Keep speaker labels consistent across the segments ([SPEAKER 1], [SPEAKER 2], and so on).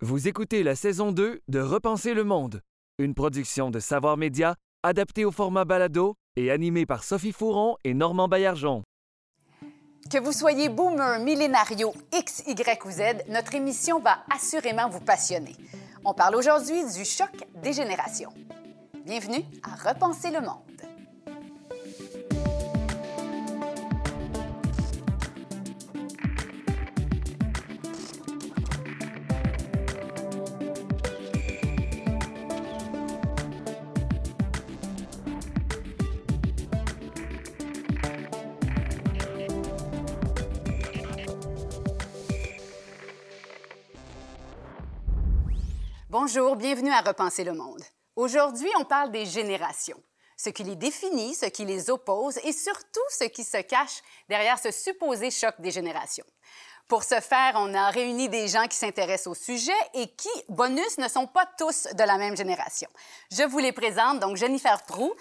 [SPEAKER 1] Vous écoutez la saison 2 de Repenser le monde, une production de Savoir Média adaptée au format balado et animée par Sophie Fouron et Normand Baillargeon.
[SPEAKER 2] Que vous soyez boomer, millénario, X, Y ou Z, notre émission va assurément vous passionner. On parle aujourd'hui du choc des générations. Bienvenue à Repenser le monde. Bonjour, bienvenue à Repenser le monde. Aujourd'hui, on parle des générations, ce qui les définit, ce qui les oppose et surtout ce qui se cache derrière ce supposé choc des générations. Pour ce faire, on a réuni des gens qui s'intéressent au sujet et qui, bonus, ne sont pas tous de la même génération. Je vous les présente, donc Jennifer Prou,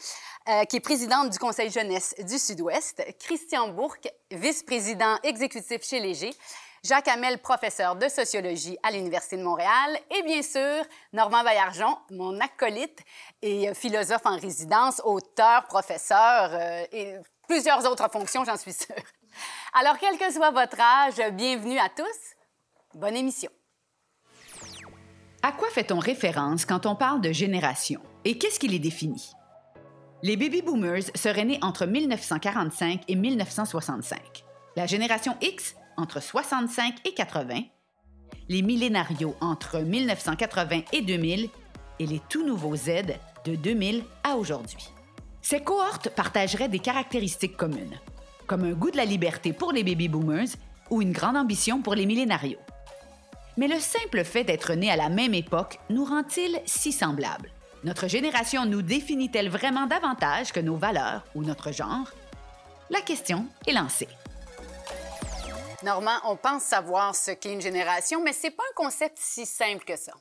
[SPEAKER 2] euh, qui est présidente du Conseil jeunesse du Sud-Ouest, Christian Bourque, vice-président exécutif chez Léger, Jacques Hamel, professeur de sociologie à l'Université de Montréal, et bien sûr, Normand Baillargeon, mon acolyte et euh, philosophe en résidence, auteur, professeur euh, et plusieurs autres fonctions, j'en suis sûre. Alors, quel que soit votre âge, bienvenue à tous. Bonne émission.
[SPEAKER 3] À quoi fait-on référence quand on parle de génération? Et qu'est-ce qui les définit? Les baby boomers seraient nés entre 1945 et 1965. La génération X entre 65 et 80, les millénarios entre 1980 et 2000 et les tout nouveaux Z de 2000 à aujourd'hui. Ces cohortes partageraient des caractéristiques communes, comme un goût de la liberté pour les baby boomers ou une grande ambition pour les millénarios. Mais le simple fait d'être né à la même époque nous rend-il si semblables? Notre génération nous définit-elle vraiment davantage que nos valeurs ou notre genre? La question est lancée.
[SPEAKER 2] Normand, on pense savoir ce qu'est une génération, mais c'est pas un concept si simple que ça.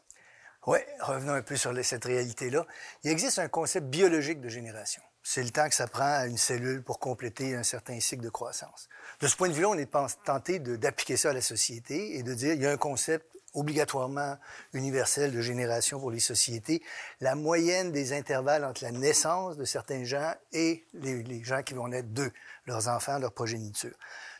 [SPEAKER 4] Oui, revenons un peu sur cette réalité-là. Il existe un concept biologique de génération. C'est le temps que ça prend à une cellule pour compléter un certain cycle de croissance. De ce point de vue-là, on est tenté d'appliquer ça à la société et de dire il y a un concept obligatoirement universel de génération pour les sociétés. La moyenne des intervalles entre la naissance de certains gens et les, les gens qui vont naître d'eux, leurs enfants, leur progéniture.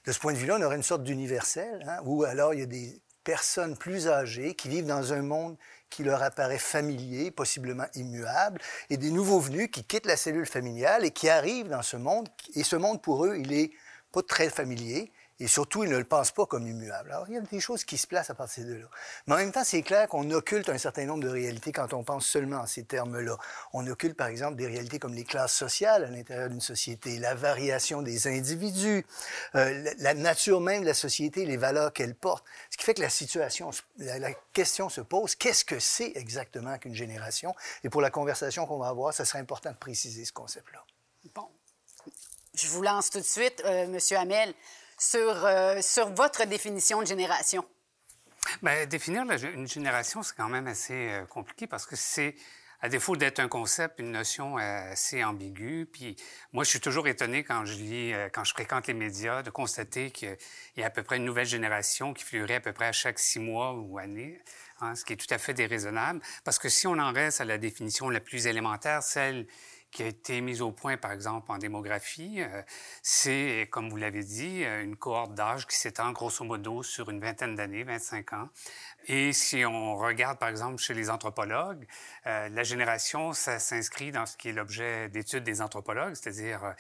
[SPEAKER 4] De ce point de vue-là, on aurait une sorte d'universel, hein, où alors il y a des personnes plus âgées qui vivent dans un monde qui leur apparaît familier, possiblement immuable, et des nouveaux venus qui quittent la cellule familiale et qui arrivent dans ce monde. Et ce monde, pour eux, il est pas très familier. Et surtout, ils ne le pensent pas comme immuable. Alors, il y a des choses qui se placent à partir de là. Mais en même temps, c'est clair qu'on occulte un certain nombre de réalités quand on pense seulement en ces termes-là. On occulte, par exemple, des réalités comme les classes sociales à l'intérieur d'une société, la variation des individus, euh, la nature même de la société, les valeurs qu'elle porte. Ce qui fait que la situation, la, question se pose, qu'est-ce que c'est exactement qu'une génération? Et pour la conversation qu'on va avoir, ça serait important de préciser ce concept-là.
[SPEAKER 2] Bon. Je vous lance tout de suite, euh, Monsieur Hamel sur, euh, sur votre définition de génération?
[SPEAKER 5] Bien, définir une génération, c'est quand même assez euh, compliqué parce que c'est, à défaut d'être un concept, une notion euh, assez ambiguë. Puis moi, je suis toujours étonné quand je lis, quand je fréquente les médias, de constater qu'il y a à peu près une nouvelle génération qui fleurit à peu près à chaque six mois ou année. Hein, ce qui est tout à fait déraisonnable, parce que si on en reste à la définition la plus élémentaire, celle qui a été mise au point, par exemple, en démographie. Euh, c'est, comme vous l'avez dit, euh, une cohorte d'âge qui s'étend grosso modo sur une vingtaine d'années, 25 ans. Et si on regarde, par exemple, chez les anthropologues, euh, la génération, ça s'inscrit dans ce qui est l'objet d'études des anthropologues, c'est-à-dire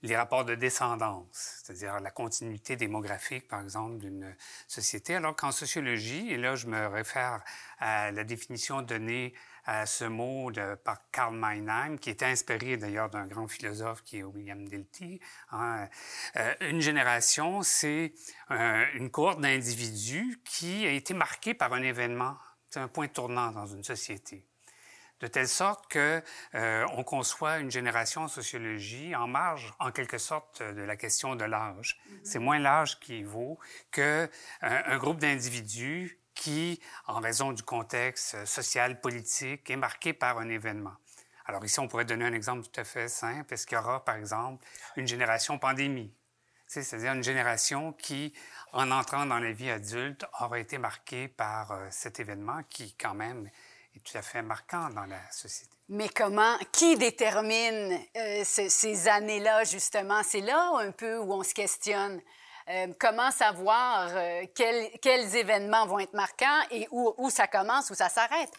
[SPEAKER 5] les rapports de descendance, c'est-à-dire la continuité démographique, par exemple, d'une société. Alors qu'en sociologie, et là, je me réfère à la définition donnée à ce mot de, par Karl Meinheim, qui était inspiré d'ailleurs d'un grand philosophe qui est William Dilthey. Hein. Euh, une génération, c'est euh, une cohorte d'individus qui a été marquée par un événement, c'est un point tournant dans une société de telle sorte que euh, on conçoit une génération en sociologie en marge, en quelque sorte, de la question de l'âge. C'est moins l'âge qui vaut que un groupe d'individus qui, en raison du contexte social, politique, est marqué par un événement. Alors ici, on pourrait donner un exemple tout à fait simple. Est-ce qu'il y aura, par exemple, une génération pandémie? c'est-à-dire une génération qui, en entrant dans la vie adulte, aura été marquée par euh, cet événement qui, quand même, est tout à fait marquant dans la société.
[SPEAKER 2] Mais comment, qui détermine euh, ces années-là, justement? C'est là un peu où on se questionne. Euh, comment savoir quels, quels, événements vont être marquants et où, où ça commence, où ça s'arrête?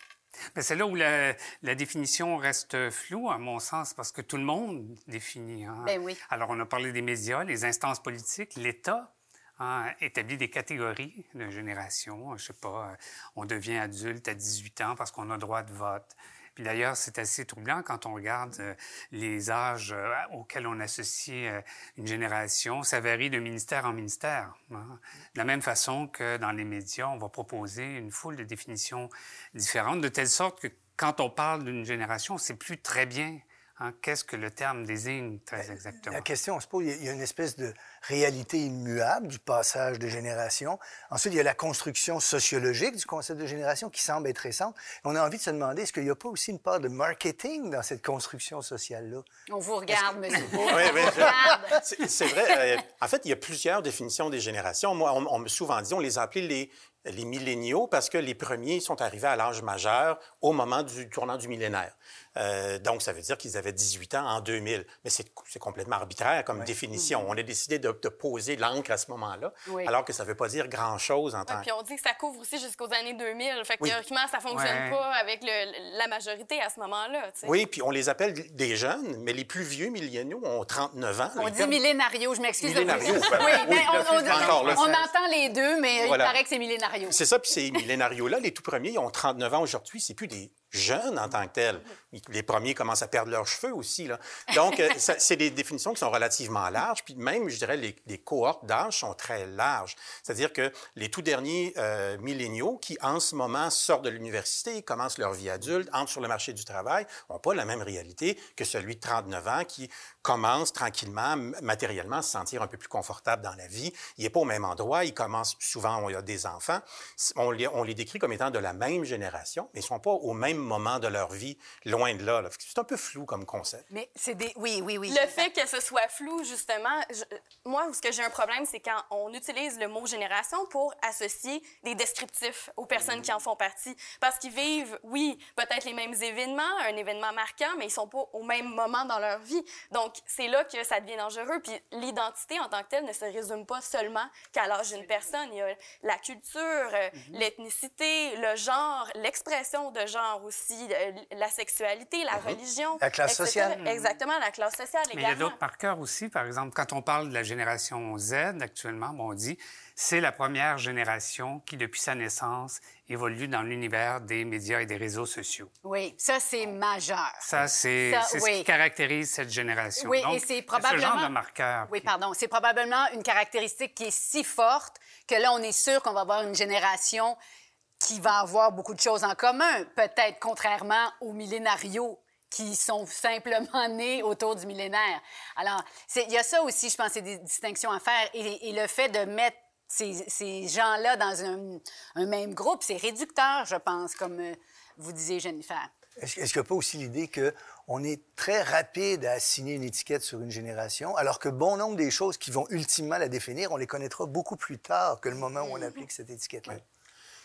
[SPEAKER 5] C'est là où la, définition reste floue, à mon sens, parce que tout le monde définit. Hein.
[SPEAKER 2] Ben oui.
[SPEAKER 5] Alors, on a parlé des médias, les instances politiques, l'État hein, établit des catégories de génération. Je sais pas, euh, on devient adulte à 18 ans parce qu'on a droit de vote. Puis d'ailleurs, c'est assez troublant quand on regarde euh, les âges euh, auxquels on associe euh, une génération. Ça varie de ministère en ministère. Hein. De la même façon que dans les médias, on va proposer une foule de définitions différentes, de telle sorte que quand on parle d'une génération, on ne sait plus très bien Hein, qu'est-ce que le terme désigne très ben, exactement?
[SPEAKER 4] La question, on se pose, il y a une espèce de réalité immuable du passage de génération. Ensuite, il y a la construction sociologique du concept de génération qui semble être récente. On a envie de se demander, est-ce qu'il n'y a pas aussi une part de marketing dans cette construction sociale-là?
[SPEAKER 2] On vous regarde, monsieur.
[SPEAKER 6] oui, c'est vrai. Euh, en fait, il y a plusieurs définitions des générations. Moi, on, on me souvent dit, on les a appelées les les milléniaux parce que les premiers sont arrivés à l'âge majeur au moment du tournant du millénaire. Euh, donc, ça veut dire qu'ils avaient 18 ans en 2000. Mais c'est complètement arbitraire comme définition. Mm-hmm. On a décidé de, poser l'encre à ce moment-là, alors que ça ne veut pas dire grand-chose en tant
[SPEAKER 7] Puis on dit que ça couvre aussi jusqu'aux années 2000. Fait que théoriquement, ça ne fonctionne pas avec le, la majorité à ce moment-là.
[SPEAKER 6] Oui, puis on les appelle des jeunes, mais les plus vieux milléniaux ont 39 ans.
[SPEAKER 2] On dit millénario, je m'excuse.
[SPEAKER 6] Millénario.
[SPEAKER 2] Ben, oui, mais on, on, entend les deux, mais il paraît que c'est millénario.
[SPEAKER 6] C'est ça, puis ces millénarios-là, les tout premiers, ils ont 39 ans aujourd'hui. C'est plus des jeunes en tant que tels. Les premiers commencent à perdre leurs cheveux aussi. Là. Donc, euh, c'est des définitions qui sont relativement larges. Puis même, je dirais, les, cohortes d'âge sont très larges. C'est-à-dire que les tout derniers euh, milléniaux qui, en ce moment, sortent de l'université, commencent leur vie adulte, entrent sur le marché du travail, n'ont pas la même réalité que celui de 39 ans qui commence tranquillement, matériellement, à se sentir un peu plus confortable dans la vie. Il n'est pas au même endroit. Il commence souvent, on a des enfants. On les, on les décrit comme étant de la même génération, mais ils ne sont pas au même moment de leur vie, loin de là. C'est un peu flou comme concept.
[SPEAKER 2] Mais c'est des... Oui, oui, oui.
[SPEAKER 7] Le fait que ce soit flou, justement, moi, ce que j'ai un problème, c'est quand on utilise le mot génération pour associer des descriptifs aux personnes qui en font partie. Parce qu'ils vivent, oui, peut-être les mêmes événements, un événement marquant, mais ils sont pas au même moment dans leur vie. Donc, c'est là que ça devient dangereux. Puis l'identité en tant que telle ne se résume pas seulement qu'à l'âge d'une personne. Il y a la culture, euh, mhm. l'ethnicité, le genre, l'expression de genre aussi aussi euh, la sexualité, la mhm. religion.
[SPEAKER 4] La classe sociale.
[SPEAKER 7] Exactement, la classe sociale également.
[SPEAKER 5] Il y a d'autres marqueurs aussi. Par exemple, quand on parle de la génération Z actuellement, on dit c'est la première génération qui, depuis sa naissance, évolue dans l'univers des médias et des réseaux sociaux.
[SPEAKER 2] Oui, ça, c'est majeur.
[SPEAKER 5] Ça, c'est ce qui caractérise cette génération.
[SPEAKER 2] Oui, et c'est probablement...
[SPEAKER 5] ce genre de marqueur.
[SPEAKER 2] Oui, pardon. C'est probablement une caractéristique qui est si forte que là, on est sûr qu'on va avoir une génération qui va avoir beaucoup de choses en commun, peut-être contrairement aux millénarios qui sont simplement nés autour du millénaire. Alors, il y a ça aussi, je pense, c'est des distinctions à faire. Et, le fait de mettre ces, ces gens-là dans un, un, même groupe, c'est réducteur, je pense, comme euh, vous disiez, Jennifer.
[SPEAKER 4] Est-ce qu'il n'y a pas aussi l'idée qu'on est très rapide à assigner une étiquette sur une génération, alors que bon nombre des choses qui vont ultimement la définir, on les connaîtra beaucoup plus tard que le moment où on applique cette étiquette-là?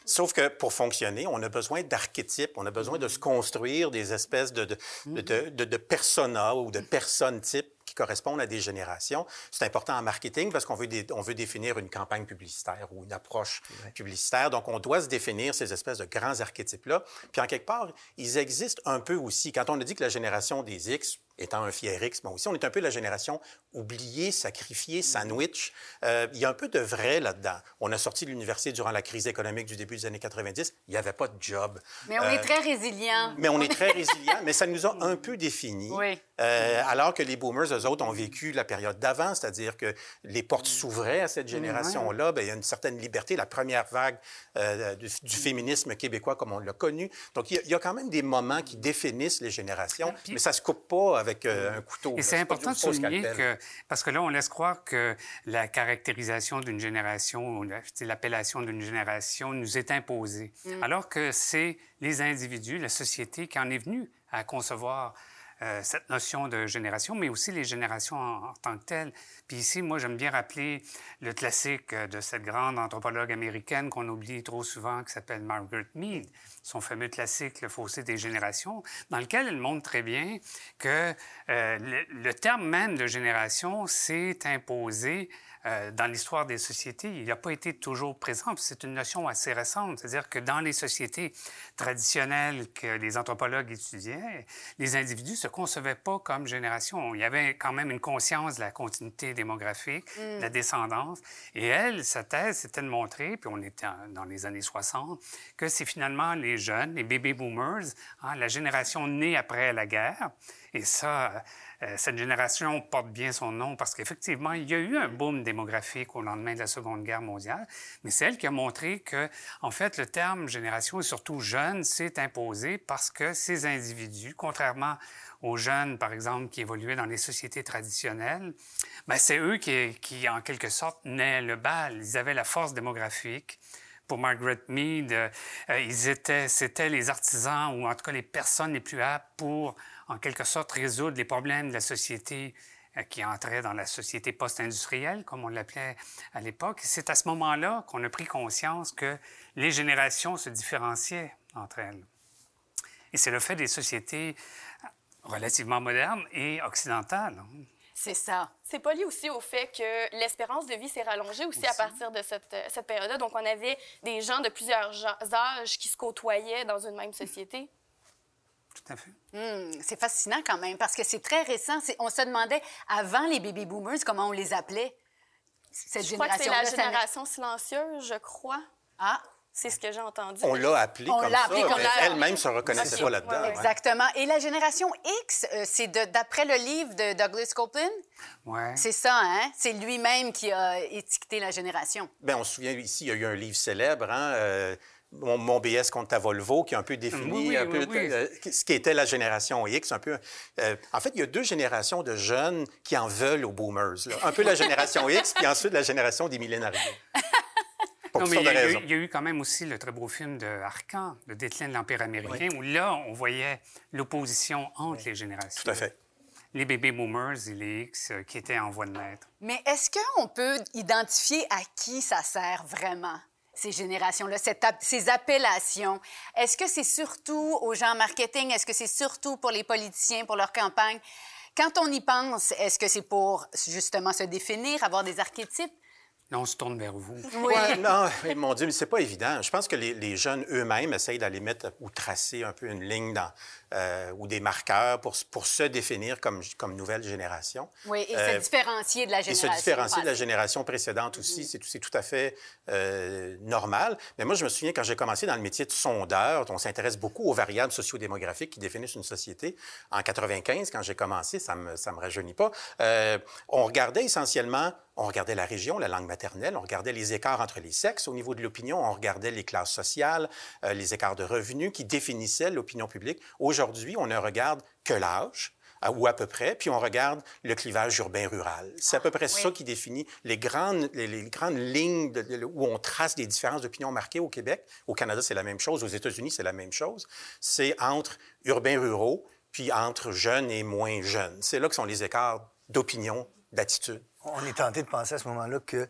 [SPEAKER 6] Sauf que pour fonctionner, on a besoin d'archétypes, on a besoin de se construire des espèces de, de, de, de, de personas ou de personnes types correspondent à des générations. C'est important en marketing parce qu'on veut, on veut définir une campagne publicitaire ou une approche publicitaire. Donc, on doit se définir ces espèces de grands archétypes-là. Puis, en quelque part, ils existent un peu aussi. Quand on a dit que la génération des X, étant un fier X, bon, aussi, on est un peu la génération oubliée, sacrifiée, sandwich. Euh, il y a un peu de vrai là-dedans. On a sorti de l'université durant la crise économique du début des années 90. Il n'y avait pas de job.
[SPEAKER 2] Mais on est euh, très résilient.
[SPEAKER 6] Mais on est très résilient, mais ça nous a un peu définis.
[SPEAKER 2] Oui.
[SPEAKER 6] Euh, alors que les boomers, eux autres, ont vécu la période d'avant, c'est-à-dire que les portes s'ouvraient à cette génération-là. Bien, il y a une certaine liberté, la première vague euh, du, féminisme québécois comme on l'a connu. Donc, il y, a, quand même des moments qui définissent les générations, mais ça se coupe pas avec euh, un couteau.
[SPEAKER 5] Et c'est important de souligner que, parce que là, on laisse croire que la caractérisation d'une génération, l'appellation d'une génération nous est imposée, mm. alors que c'est les individus, la société qui en est venue à concevoir euh, cette notion de génération, mais aussi les générations en, tant que telles. Puis ici, moi, j'aime bien rappeler le classique de cette grande anthropologue américaine qu'on oublie trop souvent, qui s'appelle Margaret Mead, son fameux classique Le fossé des générations, dans lequel elle montre très bien que euh, le, terme même de génération s'est imposé euh, dans l'histoire des sociétés, il n'a pas été toujours présent. C'est une notion assez récente. C'est-à-dire que dans les sociétés traditionnelles que les anthropologues étudiaient, les individus ne se concevaient pas comme génération. Il y avait quand même une conscience de la continuité démographique, de la mm. descendance. Et elle, sa thèse, c'était de montrer, puis on était dans les années 60, que c'est finalement les jeunes, les baby boomers, hein, la génération née après la guerre. Et ça, euh, cette génération porte bien son nom parce qu'effectivement, il y a eu un boom démographique au lendemain de la Seconde Guerre mondiale, mais c'est elle qui a montré que, en fait, le terme génération et surtout jeune s'est imposé parce que ces individus, contrairement aux jeunes, par exemple, qui évoluaient dans les sociétés traditionnelles, ben, c'est eux qui, qui, en quelque sorte, naient le bal. Ils avaient la force démographique pour Margaret Mead, euh, ils étaient, c'était les artisans ou en tout cas les personnes les plus aptes pour en quelque sorte résoudre les problèmes de la société euh, qui entrait dans la société post-industrielle, comme on l'appelait à l'époque. C'est à ce moment-là qu'on a pris conscience que les générations se différenciaient entre elles. Et c'est le fait des sociétés relativement modernes et occidentales. Hein.
[SPEAKER 2] C'est ça.
[SPEAKER 7] C'est pas lié aussi au fait que l'espérance de vie s'est rallongée aussi, à partir de cette, euh, cette période-là. Donc, on avait des gens de plusieurs âges qui se côtoyaient dans une même société.
[SPEAKER 5] Tout à fait.
[SPEAKER 2] Hmm, c'est fascinant quand même parce que c'est très récent. On se demandait avant les baby boomers comment on les appelait.
[SPEAKER 7] Cette je crois que c'est la génération silencieuse, je crois.
[SPEAKER 2] Ah.
[SPEAKER 7] C'est ce que j'ai entendu.
[SPEAKER 6] On l'a appelé on comme ça, elle-même se reconnaissait pas là-dedans.
[SPEAKER 2] Exactement. Et la génération X, euh, c'est d'après le livre de Douglas Copeland?
[SPEAKER 5] Oui.
[SPEAKER 2] C'est ça, hein? C'est lui-même qui a étiqueté la génération.
[SPEAKER 6] Bien, on se souvient ici, il y a eu un livre célèbre, hein? Euh, mon, BS contre ta Volvo, qui a un peu défini un peu euh, ce qui était la génération X. Un peu, euh, en fait, il y a deux générations de jeunes qui en veulent aux boomers. Un peu la génération X, puis ensuite la génération des
[SPEAKER 5] non, mais il y, a, il y, a eu quand même aussi le très beau film de Arcan, Le déclin de l'Empire américain, où là, on voyait l'opposition entre les générations.
[SPEAKER 6] Tout à fait
[SPEAKER 5] les bébés boomers et les X euh, qui étaient en voie de naître.
[SPEAKER 2] Mais est-ce qu'on peut identifier à qui ça sert vraiment? ces générations-là, ces appellations? Est-ce que c'est surtout aux gens en marketing? Est-ce que c'est surtout pour les politiciens, pour leur campagne? Quand on y pense, est-ce que c'est pour justement se définir, avoir des archétypes?
[SPEAKER 5] Non, on se tourne vers vous.
[SPEAKER 6] Oui. non, mon Dieu, mais c'est pas évident. Je pense que les, les jeunes eux-mêmes essayent d'aller mettre ou tracer un peu une ligne dans, euh, ou des marqueurs pour, pour se définir comme, comme nouvelle génération.
[SPEAKER 2] Oui, et se euh, différencier de la génération.
[SPEAKER 6] Et se différencier de la génération précédente aussi, mm-hmm. c'est tout à fait euh, normal. Mais moi, je me souviens quand j'ai commencé dans le métier de sondeur, on s'intéresse beaucoup aux variables sociodémographiques qui définissent une société. En 95, quand j'ai commencé, ça me, ça me rajeunit pas, on regardait essentiellement on regardait la région, la langue maternelle, on regardait les écarts entre les sexes au niveau de l'opinion, on regardait les classes sociales, les écarts de revenus qui définissaient l'opinion publique. Aujourd'hui, on ne regarde que l'âge, ou à peu près, puis on regarde le clivage urbain-rural. C'est à peu près ça qui définit les grandes, les, grandes lignes où on trace des différences d'opinion marquées au Québec. Au Canada, c'est la même chose. Aux États-Unis, c'est la même chose. C'est entre urbains-ruraux, puis entre jeunes et moins jeunes. C'est là que sont les écarts d'opinion, d'attitude.
[SPEAKER 4] On est tenté de penser à ce moment-là que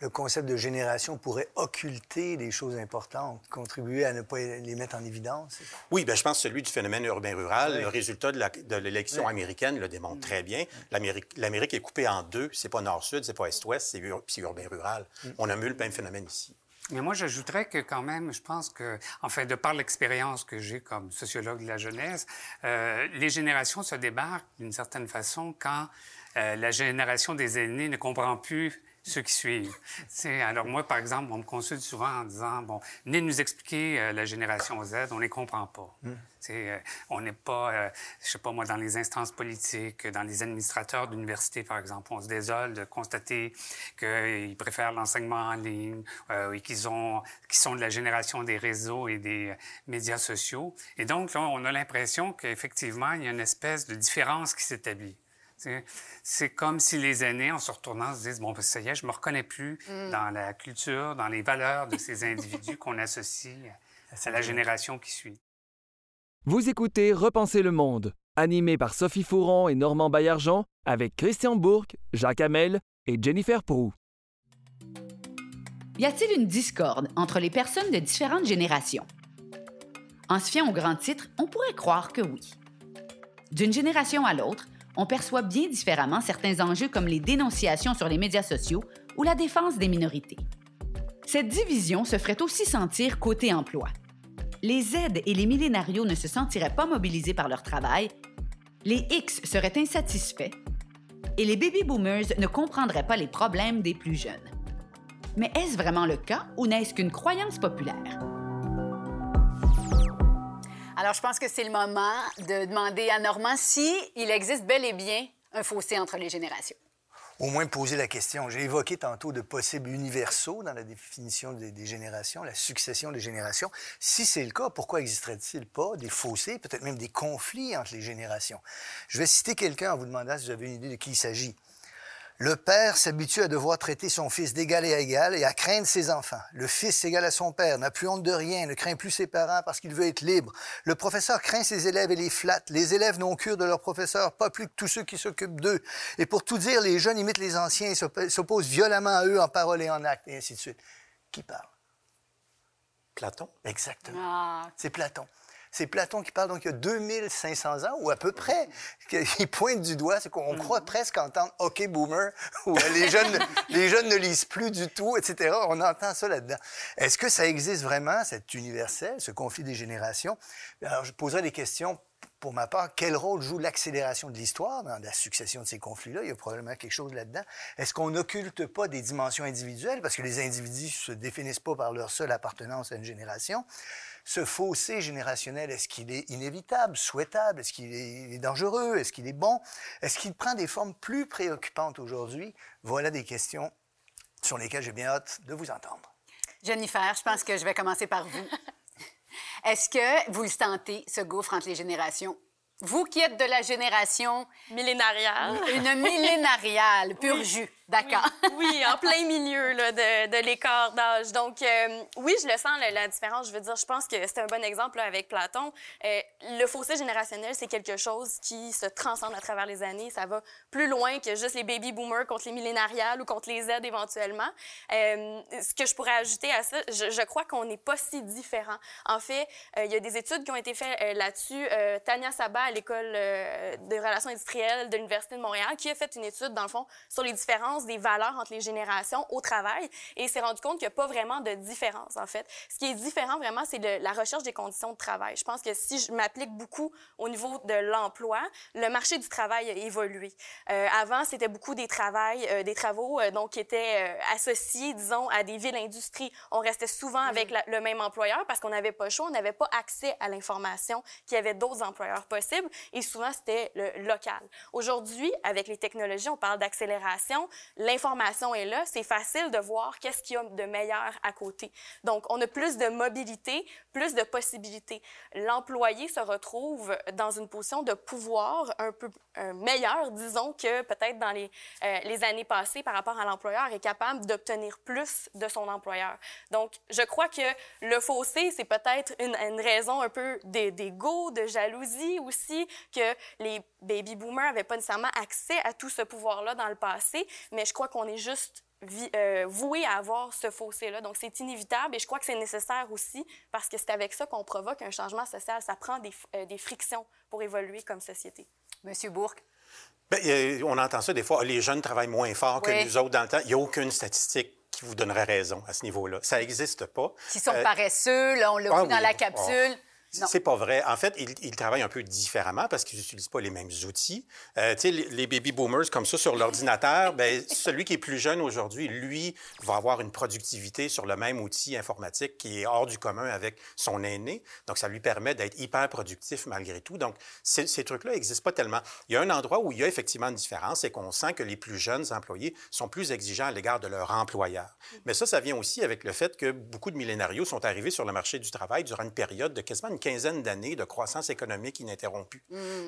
[SPEAKER 4] le concept de génération pourrait occulter des choses importantes, contribuer à ne pas les mettre en évidence?
[SPEAKER 6] Oui, bien, je pense que celui du phénomène urbain-rural, le résultat de l'élection américaine le démontre très bien. L'Amérique est coupée en deux. C'est pas nord-sud, c'est pas est-ouest, c'est urbain-rural. Mm. On a eu le même phénomène ici.
[SPEAKER 5] Mais moi, j'ajouterais que quand même, je pense que, enfin, de par l'expérience que j'ai comme sociologue de la jeunesse, euh, les générations se débarquent d'une certaine façon quand euh, la génération des aînés ne comprend plus ceux qui suivent. alors moi, par exemple, on me consulte souvent en disant, bon, venez nous expliquer euh, la génération Z, on ne les comprend pas. Mm. Euh, on n'est pas, euh, je sais pas moi, dans les instances politiques, dans les administrateurs d'université, par exemple. On se désole de constater qu'ils préfèrent l'enseignement en ligne et qu'ils ont, qu'ils sont de la génération des réseaux et des médias sociaux. Et donc, là, on a l'impression qu'effectivement, il y a une espèce de différence qui s'établit. C'est comme si les aînés, en se retournant, se disent Bon, ben, ça y est, je me reconnais plus mm. dans la culture, dans les valeurs de ces individus qu'on associe à la génération qui suit.
[SPEAKER 1] Vous écoutez Repenser le monde, animé par Sophie Fouron et Normand Baillargeon, avec Christian Bourque, Jacques Hamel et Jennifer Prou.
[SPEAKER 3] Y a-t-il une discorde entre les personnes de différentes générations? En se fiant au grand titre, on pourrait croire que oui. D'une génération à l'autre, on perçoit bien différemment certains enjeux comme les dénonciations sur les médias sociaux ou la défense des minorités. Cette division se ferait aussi sentir côté emploi. Les Z et les millénarios ne se sentiraient pas mobilisés par leur travail, les X seraient insatisfaits et les baby boomers ne comprendraient pas les problèmes des plus jeunes. Mais est-ce vraiment le cas ou n'est-ce qu'une croyance populaire?
[SPEAKER 2] Alors, je pense que c'est le moment de demander à Normand si il existe bel et bien un fossé entre les générations.
[SPEAKER 4] Au moins poser la question. J'ai évoqué tantôt de possibles universaux dans la définition des, des générations, la succession des générations. Si c'est le cas, pourquoi existerait-il pas des fossés, peut-être même des conflits entre les générations? Je vais citer quelqu'un en vous demandant si vous avez une idée de qui il s'agit. Le père s'habitue à devoir traiter son fils d'égal et à égal et à craindre ses enfants. Le fils égal à son père, n'a plus honte de rien, ne craint plus ses parents parce qu'il veut être libre. Le professeur craint ses élèves et les flatte. Les élèves n'ont cure de leur professeur, pas plus que tous ceux qui s'occupent d'eux. Et pour tout dire, les jeunes imitent les anciens et s'opp- s'opposent violemment à eux en parole et en acte, et ainsi de suite. Qui parle?
[SPEAKER 6] Platon.
[SPEAKER 4] Exactement.
[SPEAKER 2] Ah,
[SPEAKER 4] C'est Platon. C'est Platon qui parle donc il y a 2500 ans, ou à peu près, qu'il pointe du doigt. C'est qu'on croit presque entendre OK boomer, ou euh, les jeunes, les jeunes ne lisent plus du tout, etc. On entend ça là-dedans. Est-ce que ça existe vraiment, cet universel, ce conflit des générations? Alors, je poserai des questions pour ma part, quel rôle joue l'accélération de l'histoire dans la succession de ces conflits-là? Il y a probablement quelque chose là-dedans. Est-ce qu'on n'occulte pas des dimensions individuelles? Parce que les individus se définissent pas par leur seule appartenance à une génération? Ce fossé générationnel, est-ce qu'il est inévitable, souhaitable? Est-ce qu'il est dangereux? Est-ce qu'il est bon? Est-ce qu'il prend des formes plus préoccupantes aujourd'hui? Voilà des questions sur lesquelles j'ai bien hâte de vous entendre.
[SPEAKER 2] Jennifer, je pense que je vais commencer par vous. Est-ce que vous le sentez, ce gouffre entre les générations? Vous qui êtes de la génération,
[SPEAKER 7] Millénariale.
[SPEAKER 2] une millénariale, pur jus, d'accord?
[SPEAKER 7] Oui, en plein milieu de, de l'écart d'âge. Donc, euh, oui, je le sens, la, différence. Je veux dire, je pense que c'est un bon exemple avec Platon. Euh, le fossé générationnel, c'est quelque chose qui se transcende à travers les années. Ça va plus loin que juste les baby boomers contre les millénariales ou contre les Z éventuellement. Euh, ce que je pourrais ajouter à ça, je, je crois qu'on n'est pas si différents. En fait, il y a des études qui ont été faites là-dessus. Tania Sabat, à l'École de relations industrielles de l'Université de Montréal, qui a fait une étude, dans le fond, sur les différences des valeurs entre les générations au travail et s'est rendu compte qu'il n'y a pas vraiment de différence, en fait. Ce qui est différent, vraiment, c'est la recherche des conditions de travail. Je pense que si je m'applique beaucoup au niveau de l'emploi, le marché du travail a évolué. Euh, avant, c'était beaucoup des, euh, des travaux euh, donc, qui étaient associés, disons, à des villes-industries. On restait souvent avec la- le même employeur parce qu'on n'avait pas le choix, on n'avait pas accès à l'information qu'il y avait d'autres employeurs possibles et souvent, c'était le local. Aujourd'hui, avec les technologies, on parle d'accélération. L'information est là. C'est facile de voir qu'est-ce qu'il y a de meilleur à côté. Donc, on a plus de mobilité, plus de possibilités. L'employé se retrouve dans une position de pouvoir un peu euh, meilleure, disons, que peut-être dans les, euh, les années passées par rapport à l'employeur, est capable d'obtenir plus de son employeur. Donc, je crois que le fossé, c'est peut-être une, une raison un peu d'ego, de jalousie aussi, que les baby boomers n'avaient pas nécessairement accès à tout ce pouvoir-là dans le passé, mais je crois qu'on est juste euh, voué à avoir ce fossé-là. Donc, c'est inévitable et je crois que c'est nécessaire aussi parce que c'est avec ça qu'on provoque un changement social. Ça prend des, euh, des frictions pour évoluer comme société.
[SPEAKER 2] Monsieur Bourque?
[SPEAKER 6] Bien, euh, on entend ça des fois, Ah, les jeunes travaillent moins fort que nous autres dans le temps. Il n'y a aucune statistique qui vous donnerait raison à ce niveau-là. Ça n'existe pas.
[SPEAKER 2] Qui sont
[SPEAKER 6] Euh,
[SPEAKER 2] paresseux, là, on l'a
[SPEAKER 6] ah
[SPEAKER 2] vu dans la
[SPEAKER 6] bon.
[SPEAKER 2] capsule.
[SPEAKER 6] C'est pas vrai. En fait, ils, ils travaillent un peu différemment parce qu'ils n'utilisent pas les mêmes outils. Euh, tu sais, les, les baby boomers comme ça sur l'ordinateur, ben, celui qui est plus jeune aujourd'hui, lui, va avoir une productivité sur le même outil informatique qui est hors du commun avec son aîné. Donc, ça lui permet d'être hyper productif malgré tout. Donc, ces, trucs-là n'existent pas tellement. Il y a un endroit où il y a effectivement une différence, c'est qu'on sent que les plus jeunes employés sont plus exigeants à l'égard de leur employeur. Mais ça, ça vient aussi avec le fait que beaucoup de millénarios sont arrivés sur le marché du travail durant une période de quasiment une quinzaine d'années de croissance économique ininterrompue.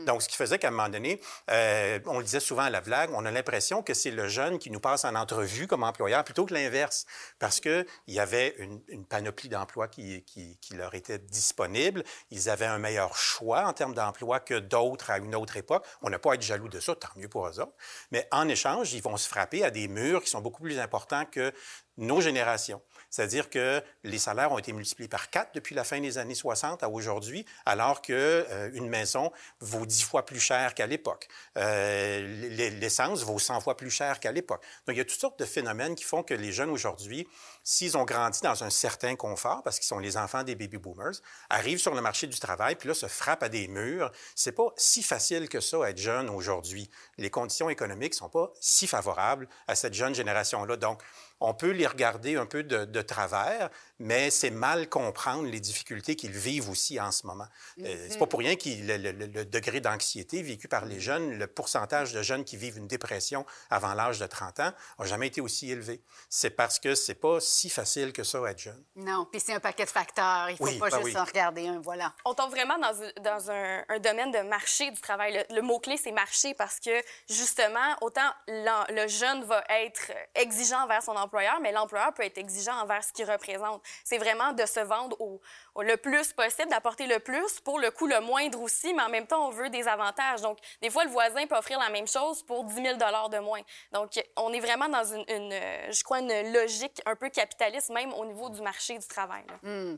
[SPEAKER 6] Donc, ce qui faisait qu'à un moment donné, euh, on le disait souvent à la blague, on a l'impression que c'est le jeune qui nous passe en entrevue comme employeur plutôt que l'inverse, parce qu'il y avait une, une panoplie d'emplois qui, qui, qui, leur était disponible. Ils avaient un meilleur choix en termes d'emploi que d'autres à une autre époque. On n'a pas à être jaloux de ça, tant mieux pour eux autres. Mais en échange, ils vont se frapper à des murs qui sont beaucoup plus importants que nos générations. C'est-à-dire que les salaires ont été multipliés par quatre depuis la fin des années 60 à aujourd'hui, alors qu'une euh, maison vaut dix fois plus cher qu'à l'époque. Euh, L'essence vaut 100 fois plus cher qu'à l'époque. Donc, il y a toutes sortes de phénomènes qui font que les jeunes aujourd'hui, s'ils ont grandi dans un certain confort, parce qu'ils sont les enfants des baby boomers, arrivent sur le marché du travail, puis là, se frappent à des murs. C'est pas si facile que ça être jeune aujourd'hui. Les conditions économiques sont pas si favorables à cette jeune génération-là. Donc, on peut les regarder un peu de, de travers, mais c'est mal comprendre les difficultés qu'ils vivent aussi en ce moment. Euh, c'est pas pour rien que le, le, le, degré d'anxiété vécu par les jeunes, le pourcentage de jeunes qui vivent une dépression avant l'âge de 30 ans n'a jamais été aussi élevé. C'est parce que c'est pas si facile que ça être jeune.
[SPEAKER 2] Non, puis c'est un paquet de facteurs. Il faut
[SPEAKER 6] Oui,
[SPEAKER 2] pas
[SPEAKER 6] ben
[SPEAKER 2] juste
[SPEAKER 6] oui.
[SPEAKER 2] en regarder un, voilà.
[SPEAKER 7] On tombe vraiment dans, dans un, un domaine de marché du travail. Le, le mot-clé, c'est marché parce que, justement, autant le jeune va être exigeant envers son employeur, mais l'employeur peut être exigeant envers ce qu'il représente. C'est vraiment de se vendre au- le plus possible, d'apporter le plus, pour le coût le moindre aussi, mais en même temps, on veut des avantages. Donc, des fois, le voisin peut offrir la même chose pour 10 000 de moins. Donc, on est vraiment dans une, une, je crois, une logique un peu capitaliste, même au niveau du marché du travail. là.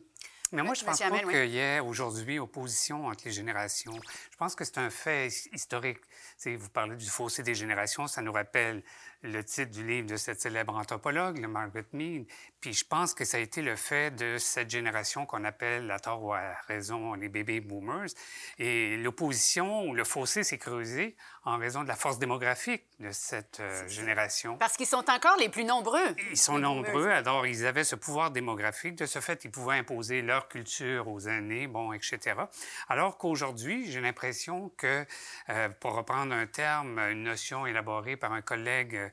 [SPEAKER 5] Mais moi, je pense
[SPEAKER 2] Monsieur
[SPEAKER 5] pas
[SPEAKER 2] oui.
[SPEAKER 5] qu'il y ait aujourd'hui opposition entre les générations. Je pense que c'est un fait his- historique. Vous parlez du fossé des générations, ça nous rappelle le titre du livre de cette célèbre anthropologue, le Margaret Mead. Puis je pense que ça a été le fait de cette génération qu'on appelle, à tort ou à raison, les baby boomers. Et l'opposition ou le fossé s'est creusé en raison de la force démographique de cette euh, génération.
[SPEAKER 2] Parce qu'ils sont encore les plus nombreux.
[SPEAKER 5] Ils sont nombreux, alors ils avaient ce pouvoir démographique. De ce fait, ils pouvaient imposer leur culture aux aînés, bon, etc. Alors qu'aujourd'hui, j'ai l'impression que, euh, pour reprendre un terme, une notion élaborée par un collègue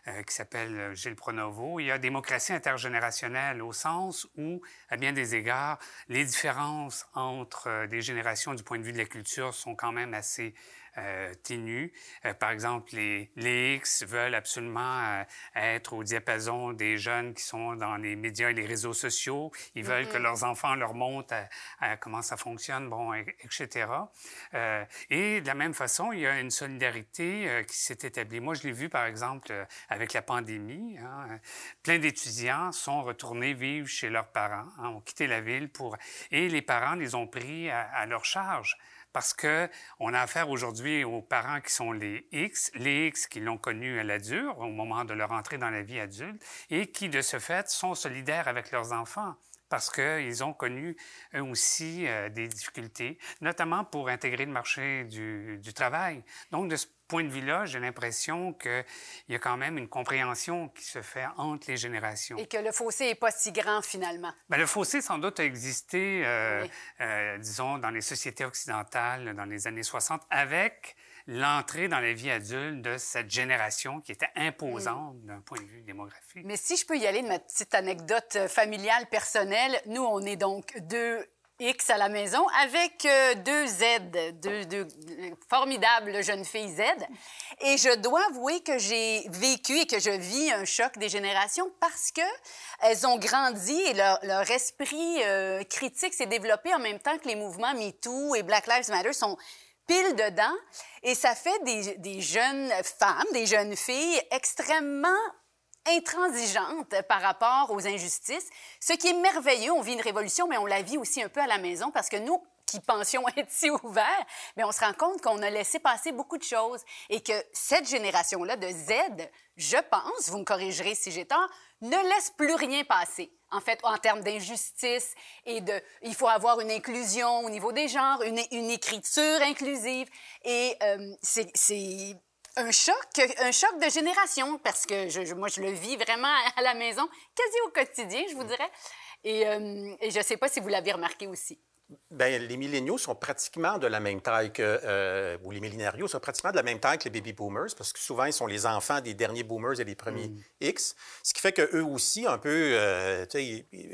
[SPEAKER 5] euh, qui s'appelle euh, Gilles Pronovo, il y a démocratie intergénérationnelle au sens où, à bien des égards, les différences entre euh, des générations du point de vue de la culture sont quand même assez euh, ténues. Euh, par exemple, les, les X veulent absolument être au diapason des jeunes qui sont dans les médias et les réseaux sociaux. Ils veulent que leurs enfants leur montrent à- à comment ça fonctionne, bon, et- etc. Et de la même façon, il y a une solidarité qui s'est établie. Moi, je l'ai vu, par exemple, avec la pandémie. hein, plein d'étudiants sont retournés vivre chez leurs parents, hein, ont quitté la ville pour... Et les parents les ont pris à, leur charge. Parce que on a affaire aujourd'hui aux parents qui sont les X, les X qui l'ont connu à la dure au moment de leur entrée dans la vie adulte et qui, de ce fait, sont solidaires avec leurs enfants parce qu'ils ont connu eux aussi euh, des difficultés, notamment pour intégrer le marché du, du travail. Donc, de ce point de vue-là, j'ai l'impression qu'il y a quand même une compréhension qui se fait entre les générations.
[SPEAKER 2] Et que le fossé n'est pas si grand finalement.
[SPEAKER 5] Ben, le fossé, sans doute, a existé, euh,
[SPEAKER 2] Oui.
[SPEAKER 5] euh, disons, dans les sociétés occidentales dans les années 60, avec l'entrée dans la vie adulte de cette génération qui était imposante
[SPEAKER 2] Mm.
[SPEAKER 5] d'un point de vue démographique.
[SPEAKER 2] Mais si je peux y aller de ma petite anecdote euh, familiale personnelle, nous, on est donc deux X à la maison avec euh, deux Z, deux, formidables jeunes filles Z. Et je dois avouer que j'ai vécu et que je vis un choc des générations parce que elles ont grandi et leur, esprit euh, critique s'est développé en même temps que les mouvements MeToo et Black Lives Matter sont pile dedans. Et ça fait des jeunes femmes, des jeunes filles extrêmement intransigeantes par rapport aux injustices. Ce qui est merveilleux, on vit une révolution, mais on la vit aussi un peu à la maison parce que nous qui pensions être si ouverts, mais on se rend compte qu'on a laissé passer beaucoup de choses et que cette génération-là de Z, je pense, vous me corrigerez si j'ai tort, ne laisse plus rien passer. En fait, en termes d'injustice et de, il faut avoir une inclusion au niveau des genres, une, une écriture inclusive. Et euh, c'est un choc, un choc de génération parce que je, moi, je le vis vraiment à la maison, quasi au quotidien, je vous dirais. Et, euh, et je ne sais pas si vous l'avez remarqué aussi.
[SPEAKER 6] Ben, les milléniaux sont pratiquement de la même taille que, euh, ou les millénarios sont pratiquement de la même taille que les baby boomers, parce que souvent, ils sont les enfants des derniers boomers et des premiers
[SPEAKER 5] Mm.
[SPEAKER 6] X, ce qui fait qu'eux aussi, un peu, euh,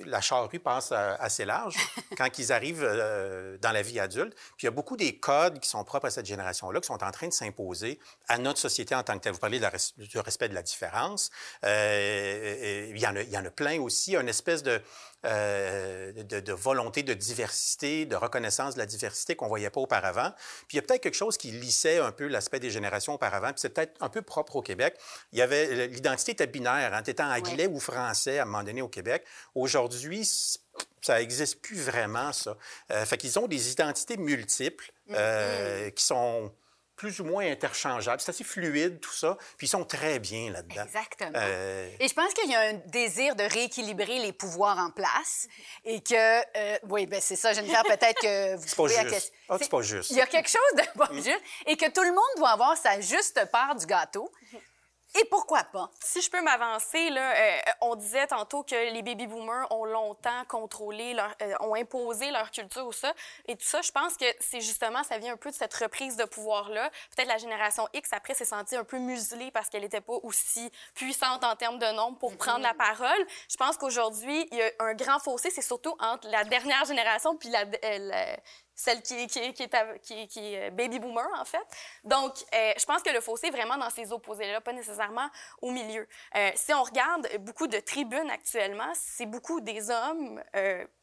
[SPEAKER 6] la charrue passe assez large quand ils arrivent euh, dans la vie adulte. Puis il y a beaucoup des codes qui sont propres à cette génération-là, qui sont en train de s'imposer à notre société en tant que telle. Vous parlez de la res- du respect de la différence. Il, y en a, il y en a plein aussi, une espèce de, euh, de, de volonté de diversité, de reconnaissance de la diversité qu'on ne voyait pas auparavant. Puis il y a peut-être quelque chose qui lissait un peu l'aspect des générations auparavant, puis c'est peut-être un peu propre au Québec. Il y avait l'identité était binaire, hein, étais anglais ou français à un moment donné au Québec. Aujourd'hui, ça n'existe plus vraiment, ça. Euh, fait qu'ils ont des identités multiples euh, qui sont plus ou moins interchangeables. C'est assez fluide, tout ça. Puis ils sont très bien là-dedans.
[SPEAKER 2] Exactement.
[SPEAKER 6] Euh,
[SPEAKER 2] Et je pense qu'il y a un désir de rééquilibrer les pouvoirs en place et que, euh, oui, ben c'est ça, Jennifer, peut-être que vous
[SPEAKER 6] C'est pas
[SPEAKER 2] pouvez la
[SPEAKER 6] juste.
[SPEAKER 2] question-
[SPEAKER 6] Ah, c'est pas juste.
[SPEAKER 2] Il y a quelque chose de pas juste et que tout le monde doit avoir sa juste part du gâteau. Et pourquoi pas?
[SPEAKER 7] Si je peux m'avancer, là, euh, on disait tantôt que les baby boomers ont longtemps contrôlé, leur, euh, ont imposé leur culture ou ça. Et tout ça, je pense que c'est justement, ça vient un peu de cette reprise de pouvoir-là. Peut-être la génération X, après, s'est sentie un peu muselée parce qu'elle n'était pas aussi puissante en termes de nombre pour prendre la parole. Je pense qu'aujourd'hui, il y a un grand fossé, c'est surtout entre la dernière génération puis la, euh, la- celle qui, qui, est, qui, est euh, baby boomer, en fait. Donc, euh, je pense que le fossé est vraiment dans ces opposés-là, pas nécessairement au milieu. Euh, si on regarde beaucoup de tribunes actuellement, c'est beaucoup des hommes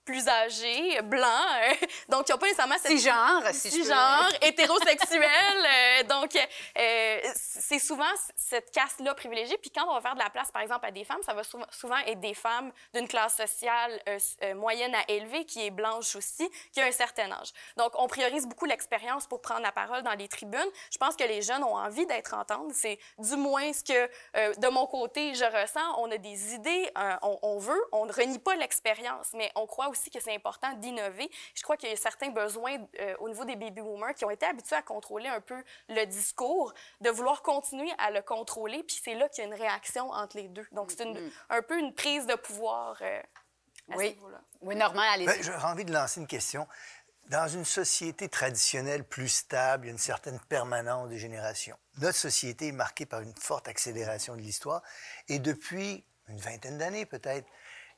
[SPEAKER 7] plus âgés, blancs, euh, donc qui n'ont pas nécessairement cette...
[SPEAKER 2] Cisgenre, si je peux.
[SPEAKER 7] Cisgenre, hétérosexuels. euh, donc, euh, c'est souvent cette caste-là privilégiée. Puis quand on va faire de la place, par exemple, à des femmes, ça va souvent, souvent être des femmes d'une classe sociale euh, euh, moyenne à élevée, qui est blanche aussi, qui a un certain âge. Donc, on priorise beaucoup l'expérience pour prendre la parole dans les tribunes. Je pense que les jeunes ont envie d'être entendus. C'est du moins ce que, euh, de mon côté, je ressens. On a des idées, euh, on, on veut, on ne renie pas l'expérience, mais on croit aussi que c'est important d'innover. Je crois qu'il y a certains besoins euh, au niveau des baby boomers qui ont été habitués à contrôler un peu le discours, de vouloir continuer à le contrôler, puis c'est là qu'il y a une réaction entre les deux. Donc, c'est une- un peu une prise de pouvoir euh, à
[SPEAKER 2] Oui.
[SPEAKER 7] ce niveau-là.
[SPEAKER 2] Oui, Normand, allez-y.
[SPEAKER 4] Ben, J'aurais envie de lancer une question. Dans une société traditionnelle plus stable, il y a une certaine permanence des générations. Notre société est marquée par une forte accélération de l'histoire et depuis une vingtaine d'années peut-être,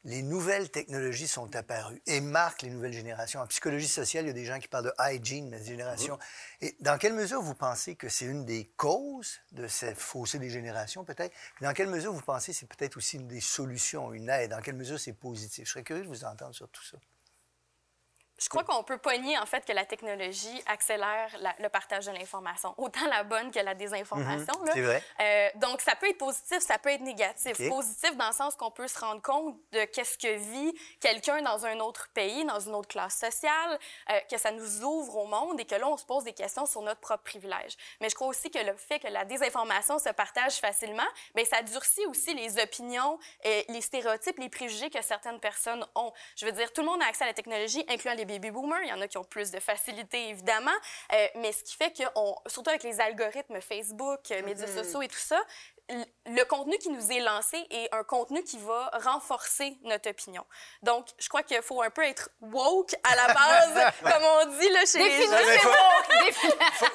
[SPEAKER 4] les nouvelles technologies sont apparues et marquent les nouvelles générations. En psychologie sociale, il y a des gens qui parlent de hygiene la génération. Et dans quelle mesure vous pensez que c'est une des causes de cette fossé des générations, peut-être? Dans quelle mesure vous pensez que c'est peut-être aussi une des solutions, une aide? Dans quelle mesure c'est positif? Je serais curieux de vous entendre sur tout ça.
[SPEAKER 7] Je crois qu'on peut pas nier, en fait, que la technologie accélère la- le partage de l'information, autant la bonne que la désinformation.
[SPEAKER 4] Mhm. c'est vrai.
[SPEAKER 7] Euh, donc, ça peut être positif, ça peut être négatif. Positif dans le sens qu'on peut se rendre compte de qu'est-ce que vit quelqu'un dans un autre pays, dans une autre classe sociale, euh, que ça nous ouvre au monde et que là, on se pose des questions sur notre propre privilège. Mais je crois aussi que le fait que la désinformation se partage facilement, bien, ça durcit aussi les opinions, et les stéréotypes, les préjugés que certaines personnes ont. Je veux dire, tout le monde a accès à la technologie, incluant les baby boomers. Il y en a qui ont plus de facilité, évidemment. Euh, mais ce qui fait que, on, surtout avec les algorithmes Facebook, euh, médias sociaux et tout ça, le contenu qui nous est lancé est un contenu qui va renforcer notre opinion. Donc, je crois qu'il faut un peu être woke à la base, comme on dit là, chez les jeunes.
[SPEAKER 4] faut-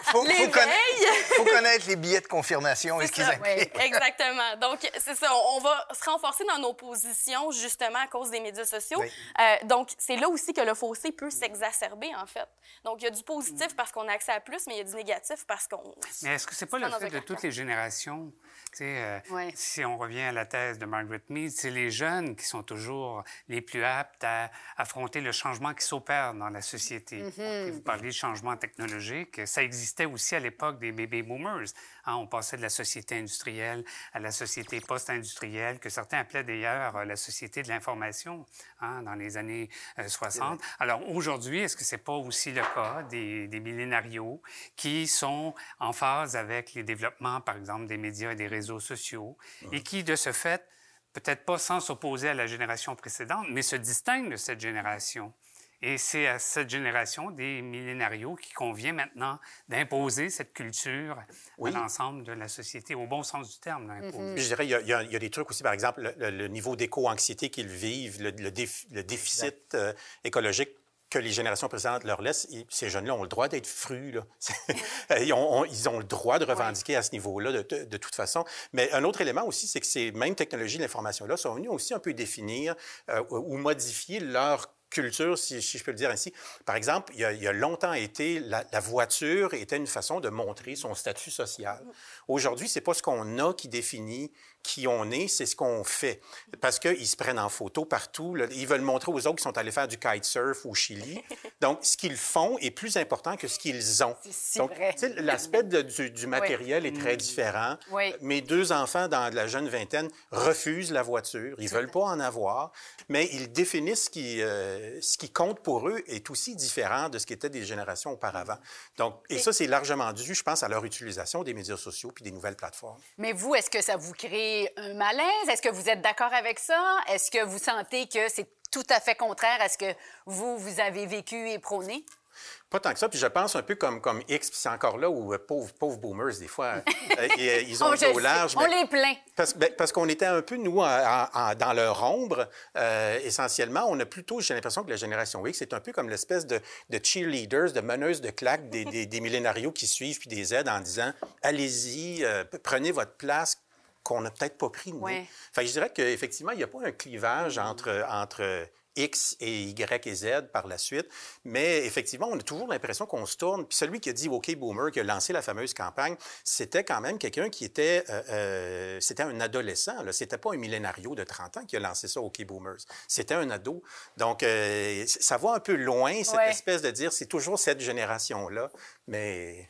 [SPEAKER 4] faut, faut, connaître, faut connaître les billets de confirmation et ce qu'ils impliquent.
[SPEAKER 7] Exactement. Donc, c'est ça. On va se renforcer dans nos positions, justement, à cause des médias sociaux.
[SPEAKER 4] Oui.
[SPEAKER 7] Euh, donc, c'est là aussi que le fossé peut s'exacerber, en fait. Donc, il y a du positif parce qu'on a accès à plus, mais il y a du négatif parce qu'on...
[SPEAKER 5] Mais est-ce que c'est pas le fait de toutes les générations? Euh,
[SPEAKER 2] Ouais.
[SPEAKER 5] Si on revient à la thèse de Margaret Mead, c'est les jeunes qui sont toujours les plus aptes à affronter le changement qui s'opère dans la société.
[SPEAKER 2] Mm-hmm.
[SPEAKER 5] Vous parlez de changement technologique. Ça existait aussi à l'époque des baby boomers. Hein, on passait de la société industrielle à la société post-industrielle, que certains appelaient d'ailleurs euh, la société de l'information hein, dans les années euh, 60. Alors aujourd'hui, est-ce que c'est pas aussi le cas des, des millénarios qui sont en phase avec les développements, par exemple, des médias et des réseaux sociaux et qui, de ce fait, peut-être pas sans s'opposer à la génération précédente, mais se distinguent de cette génération? Et c'est à cette génération des millénarios qui convient maintenant d'imposer cette culture
[SPEAKER 6] Oui.
[SPEAKER 5] à l'ensemble de la société, au bon sens du terme,
[SPEAKER 6] je dirais, il y, a, il y des trucs aussi, par exemple, le, niveau d'éco-anxiété qu'ils vivent, le, le déf- le déficit euh, écologique que les générations précédentes leur laissent, ces jeunes-là ont le droit d'être frus. Là. ils, ont, ils, ont, le droit de revendiquer à ce niveau-là de, de, toute façon. Mais un autre élément aussi, c'est que ces mêmes technologies de l'information-là sont venues aussi un peu définir euh, ou modifier leur culture, si, je peux le dire ainsi. Par exemple, il y a, longtemps été, la, la, voiture était une façon de montrer son statut social. Aujourd'hui, c'est pas ce qu'on a qui définit qui on est, c'est ce qu'on fait. Parce qu'ils se prennent en photo partout. Ils veulent montrer aux autres qu'ils sont allés faire du kitesurf au Chili. Donc, ce qu'ils font est plus important que ce qu'ils ont.
[SPEAKER 2] Si
[SPEAKER 6] Donc, l'aspect du, du, matériel est très différent. Mes deux enfants dans la jeune vingtaine refusent la voiture. Ils veulent pas en avoir, mais ils définissent ce qui, euh, ce qui compte pour eux est aussi différent de ce qui était des générations auparavant. Donc, et ça, c'est largement dû, je pense, à leur utilisation des médias sociaux puis des nouvelles plateformes.
[SPEAKER 2] Mais vous, est-ce que ça vous crée un malaise? Est-ce que vous êtes d'accord avec ça? Est-ce que vous sentez que c'est tout à fait contraire à ce que vous, vous avez vécu et prôné?
[SPEAKER 6] Pas tant que ça. Puis je pense un peu comme, comme X, puis c'est encore là où euh, pauvres, pauvres boomers, des fois, euh, euh, ils, ont oh, le dos large.
[SPEAKER 2] On les plaint.
[SPEAKER 6] Parce, ben, parce qu'on était un peu, nous, dans leur ombre. essentiellement, on a plutôt, j'ai l'impression que la génération X, c'est un peu comme l'espèce de, de, cheerleaders, de meneuses de claques des, des, des millénarios qui suivent puis des aides en disant allez-y, prenez votre place, qu'on n'a peut-être pas pris. Nous. Enfin, je dirais qu'effectivement, il n'y a pas un clivage entre, entre X et Y et Z par la suite. Mais effectivement, on a toujours l'impression qu'on se tourne. Puis celui qui a dit OK Boomer, qui a lancé la fameuse campagne, c'était quand même quelqu'un qui était. Euh, euh, c'était un adolescent. C'était pas un millénario de 30 ans qui a lancé ça OK Boomers. C'était un ado. Donc, euh, ça va un peu loin, cette espèce de dire c'est toujours cette génération-là. Mais,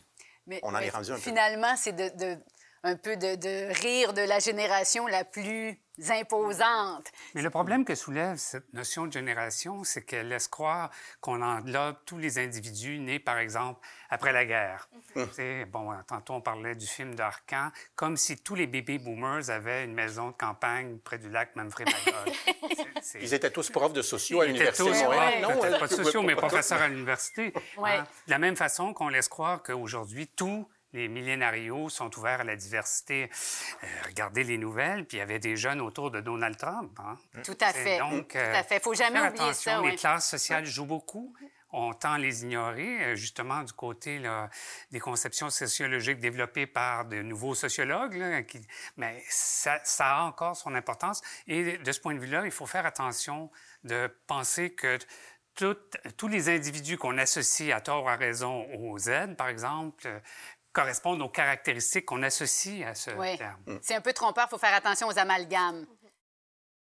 [SPEAKER 6] on en est rendu un
[SPEAKER 2] peu. Finalement, c'est de un peu de, rire de la génération la plus imposante.
[SPEAKER 5] Mais le problème que soulève cette notion de génération, c'est qu'elle laisse croire qu'on englobe tous les individus nés, par exemple, après la guerre. Mm Bon, tantôt, on parlait du film d'Arcan, comme si tous les bébés boomers avaient une maison de campagne près du lac manfred
[SPEAKER 6] Ils étaient tous profs de sociaux à l'université.
[SPEAKER 5] Tous, ouais, non, pas de sociaux, mais professeurs à l'université. Hein? De la même façon qu'on laisse croire qu'aujourd'hui, tout les millénarios sont ouverts à la diversité. Euh, regardez les nouvelles, puis il y avait des jeunes autour de Donald Trump. Hein.
[SPEAKER 2] Tout à fait. Donc, Tout à euh, fait. faut jamais oublier attention.
[SPEAKER 5] ça. Les classes sociales jouent beaucoup. On tend à les ignorer, euh, justement, du côté là, des conceptions sociologiques développées par de nouveaux sociologues. qui... Mais ça, ça, a encore son importance. Et de ce point de vue-là, il faut faire attention de penser que tous les individus qu'on associe à tort ou à raison aux Z, par exemple, correspondent aux caractéristiques qu'on associe à ce terme.
[SPEAKER 2] Mm. C'est un peu trompeur, il faut faire attention aux amalgames.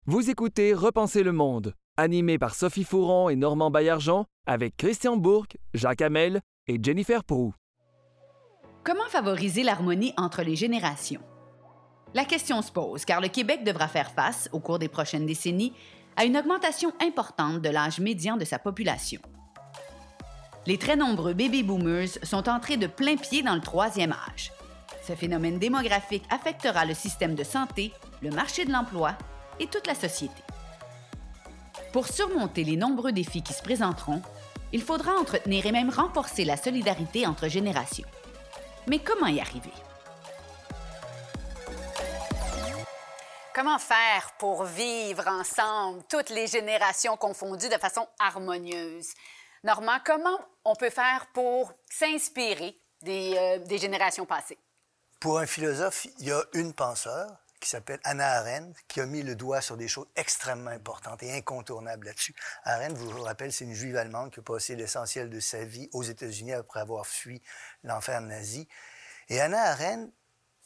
[SPEAKER 1] Vous écoutez Repenser le monde, animé par Sophie Fouron et Normand Baillargeon, avec Christian Bourque, Jacques Hamel et Jennifer Prou.
[SPEAKER 3] Comment favoriser l'harmonie entre les générations? La question se pose car le Québec devra faire face, au cours des prochaines décennies, à une augmentation importante de l'âge médian de sa population les très nombreux baby boomers sont entrés de plein pied dans le troisième âge. Ce phénomène démographique affectera le système de santé, le marché de l'emploi et toute la société. Pour surmonter les nombreux défis qui se présenteront, il faudra entretenir et même renforcer la solidarité entre générations. Mais comment y arriver?
[SPEAKER 2] Comment faire pour vivre ensemble, toutes les générations confondues, de façon harmonieuse? Normand, comment on peut faire pour s'inspirer euh, des, générations passées?
[SPEAKER 4] Pour un philosophe, il y a une penseur qui s'appelle Anna Arendt, qui a mis le doigt sur des choses extrêmement importantes et incontournables là-dessus. Arendt, vous vous rappelez, c'est une juive allemande qui a passé l'essentiel de sa vie aux États-Unis après avoir fui l'enfer nazi. Et Anna Arendt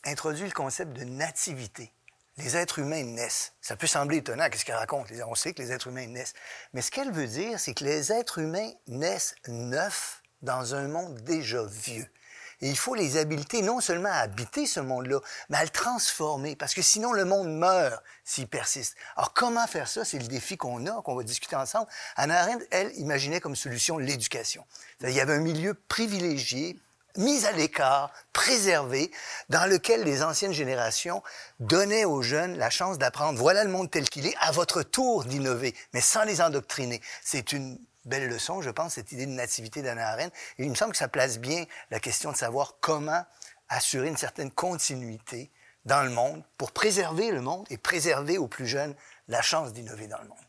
[SPEAKER 4] introduit le concept de nativité les êtres humains naissent. Ça peut sembler étonnant, qu'est-ce qu'elle raconte? On sait que les êtres humains naissent. Mais ce qu'elle veut dire, c'est que les êtres humains naissent neufs dans un monde déjà vieux. Et il faut les habiliter non seulement à habiter ce monde-là, mais à le transformer, parce que sinon le monde meurt s'il persiste. Alors comment faire ça? C'est le défi qu'on a, qu'on va discuter ensemble. Anna Arendt, elle, imaginait comme solution l'éducation. Il y avait un milieu privilégié mise à l'écart, préservée, dans lequel les anciennes générations donnaient aux jeunes la chance d'apprendre, voilà le monde tel qu'il est, à votre tour d'innover, mais sans les endoctriner. C'est une belle leçon, je pense, cette idée de nativité d'Anna Arendt. Il me semble que ça place bien la question de savoir comment assurer une certaine continuité dans le monde pour préserver le monde et préserver aux plus jeunes la chance d'innover dans le monde.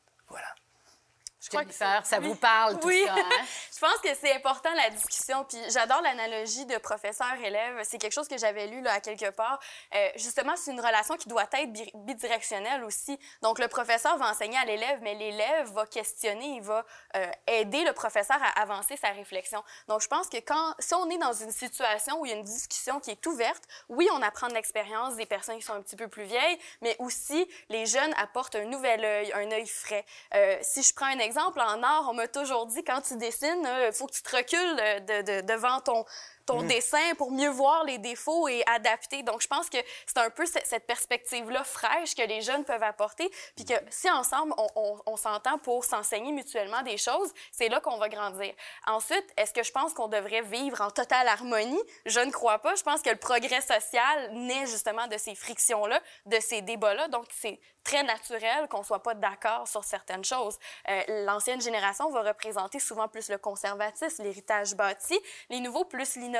[SPEAKER 7] Je crois que
[SPEAKER 2] ça vous parle, tout
[SPEAKER 7] Oui.
[SPEAKER 2] ça, hein?
[SPEAKER 7] Je pense que c'est important la discussion. Puis j'adore l'analogie de professeur-élève. C'est quelque chose que j'avais lu là, à quelque part. Euh, justement, c'est une relation qui doit être bi- bidirectionnelle aussi. Donc le professeur va enseigner à l'élève, mais l'élève va questionner, il va euh, aider le professeur à avancer sa réflexion. Donc je pense que quand, si on est dans une situation où il y a une discussion qui est ouverte, oui, on apprend de l'expérience des personnes qui sont un petit peu plus vieilles, mais aussi les jeunes apportent un nouvel œil, un œil frais. Euh, si je prends un exemple, en art, on m'a toujours dit, quand tu dessines, il faut que tu te recules euh, de- de- devant ton, ton dessin pour mieux voir les défauts et adapter. Donc, je pense que c'est un peu ce- cette perspective-là fraîche que les jeunes peuvent apporter, puis que si ensemble, on, on- on s'entend pour s'enseigner mutuellement des choses, c'est là qu'on va grandir. Ensuite, est-ce que je pense qu'on devrait vivre en totale harmonie? Je ne crois pas. Je pense que le progrès social naît justement de ces frictions-là, de ces débats-là. Donc, c'est très naturel qu'on soit pas d'accord sur certaines choses. Euh, L'ancienne génération va représenter souvent plus le conservatisme, l'héritage bâti, les nouveaux plus l'innovation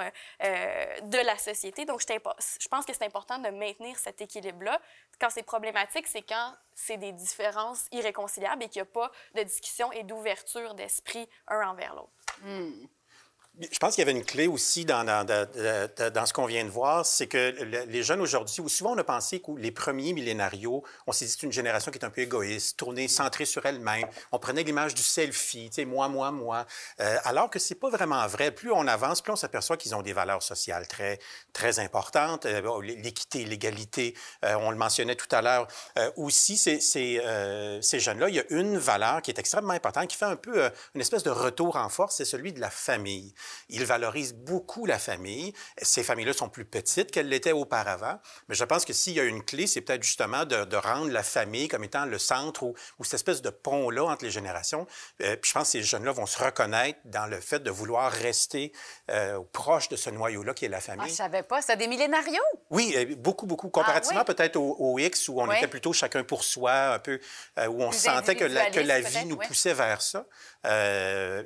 [SPEAKER 7] euh, euh, de la société. Donc, je pense que c'est important de maintenir cet équilibre-là. Quand c'est problématique, c'est quand c'est des différences irréconciliables et qu'il n'y a pas de discussion et d'ouverture d'esprit un envers l'autre.
[SPEAKER 6] Je pense qu'il y avait une clé aussi dans, dans, ce qu'on vient de voir, c'est que le- les jeunes aujourd'hui, ou souvent on a pensé que les premiers millénarios, on s'est dit c'est une génération qui est un peu égoïste, tournée, centrée sur elle-même. On prenait l'image du selfie, tu sais, moi, moi, moi. Euh, alors que c'est pas vraiment vrai. Plus on avance, plus on s'aperçoit qu'ils ont des valeurs sociales très, très importantes. Euh, L'équité, l'égalité, euh, on le mentionnait tout à l'heure. Aussi, ces, ces, jeunes-là, il y a une valeur qui est extrêmement importante, qui fait un peu une espèce de retour en force, c'est celui de la famille. Ils valorisent beaucoup la famille. Ces familles-là sont plus petites qu'elles l'étaient auparavant, mais je pense que s'il y a une clé, c'est peut-être justement de, de rendre la famille comme étant le centre ou, ou cette espèce de pont-là entre les générations. Euh, puis je pense que ces jeunes-là vont se reconnaître dans le fait de vouloir rester euh, proche de ce noyau-là qui est la
[SPEAKER 2] Ah,
[SPEAKER 6] famille.
[SPEAKER 2] je savais pas. C'est des millénarios?
[SPEAKER 6] Oui, euh, beaucoup, beaucoup. Comparativement
[SPEAKER 2] Ah oui?
[SPEAKER 6] peut-être au, au X, où on était plutôt chacun pour soi, un peu, euh, où on
[SPEAKER 2] Plus
[SPEAKER 6] sentait que la, que la
[SPEAKER 2] individualiste,
[SPEAKER 6] vie nous poussait vers ça.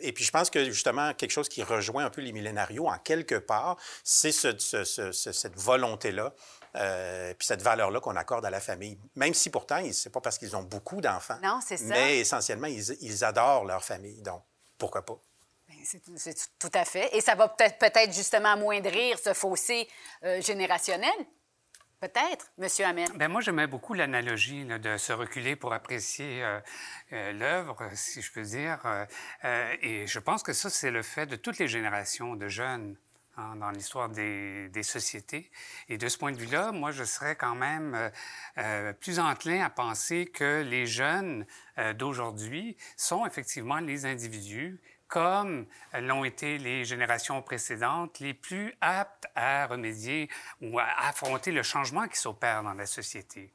[SPEAKER 6] Et puis je pense que justement, quelque chose qui rejoint un peu les millénarios, en quelque part, c'est ce- ce- ce- ce- cette volonté-là. euh, puis cette valeur-là qu'on accorde à la famille. Même si pourtant, c'est pas parce qu'ils ont beaucoup d'enfants.
[SPEAKER 2] Non, c'est ça.
[SPEAKER 6] Mais essentiellement, ils, ils adorent leur famille. Donc, pourquoi pas?
[SPEAKER 2] Ben, C'est tout à fait. Et ça va peut-être peut-être justement amoindrir ce fossé euh, générationnel. Peut-être, Monsieur Hamel.
[SPEAKER 5] Ben moi, j'aimais beaucoup l'analogie de se reculer pour apprécier euh, euh, l'œuvre, si je peux dire. Euh, et je pense que ça, c'est le fait de toutes les générations de jeunes hein, dans l'histoire des, sociétés. Et de ce point de vue-là, moi, je serais quand même plus enclin à penser que les jeunes d'aujourd'hui sont effectivement les individus comme l'ont été les générations précédentes, les plus aptes à remédier ou à affronter le changement qui s'opère dans la société.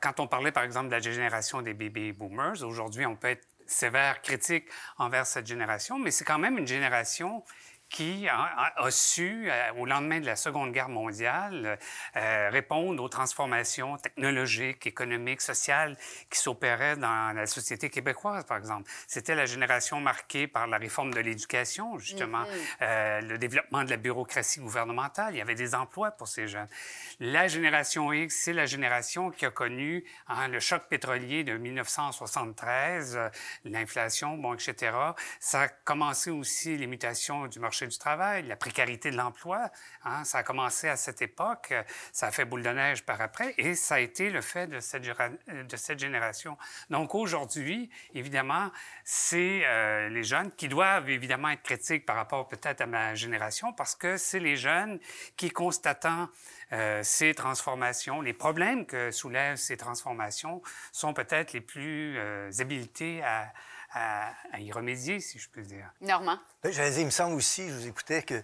[SPEAKER 5] Quand on parlait, par exemple, de la génération des baby boomers, aujourd'hui, on peut être sévère, critique envers cette génération, mais c'est quand même une génération qui a, su, euh, au lendemain de la Seconde Guerre mondiale, euh, répondre aux transformations technologiques, économiques, sociales qui s'opéraient dans la société québécoise, par exemple. C'était la génération marquée par la réforme de l'éducation, justement, euh, le développement de la bureaucratie gouvernementale. Il y avait des emplois pour ces jeunes. La génération X, c'est la génération qui a connu hein, le choc pétrolier de 1973, euh, l'inflation, bon, etc. Ça a commencé aussi les mutations du marché du travail, la précarité de l'emploi. hein, ça a commencé à cette époque. Ça a fait boule de neige par après et ça a été le fait de cette, géra- de cette génération. Donc aujourd'hui, évidemment, c'est euh, les jeunes qui doivent évidemment être critiques par rapport peut-être à ma génération parce que c'est les jeunes qui, constatant euh, ces transformations, les problèmes que soulèvent ces transformations, sont peut-être les plus euh, habilités à, à- à y remédier, si je peux dire.
[SPEAKER 2] Normand?
[SPEAKER 4] Ben, J'allais dire, il me semble aussi, je vous écoutais, que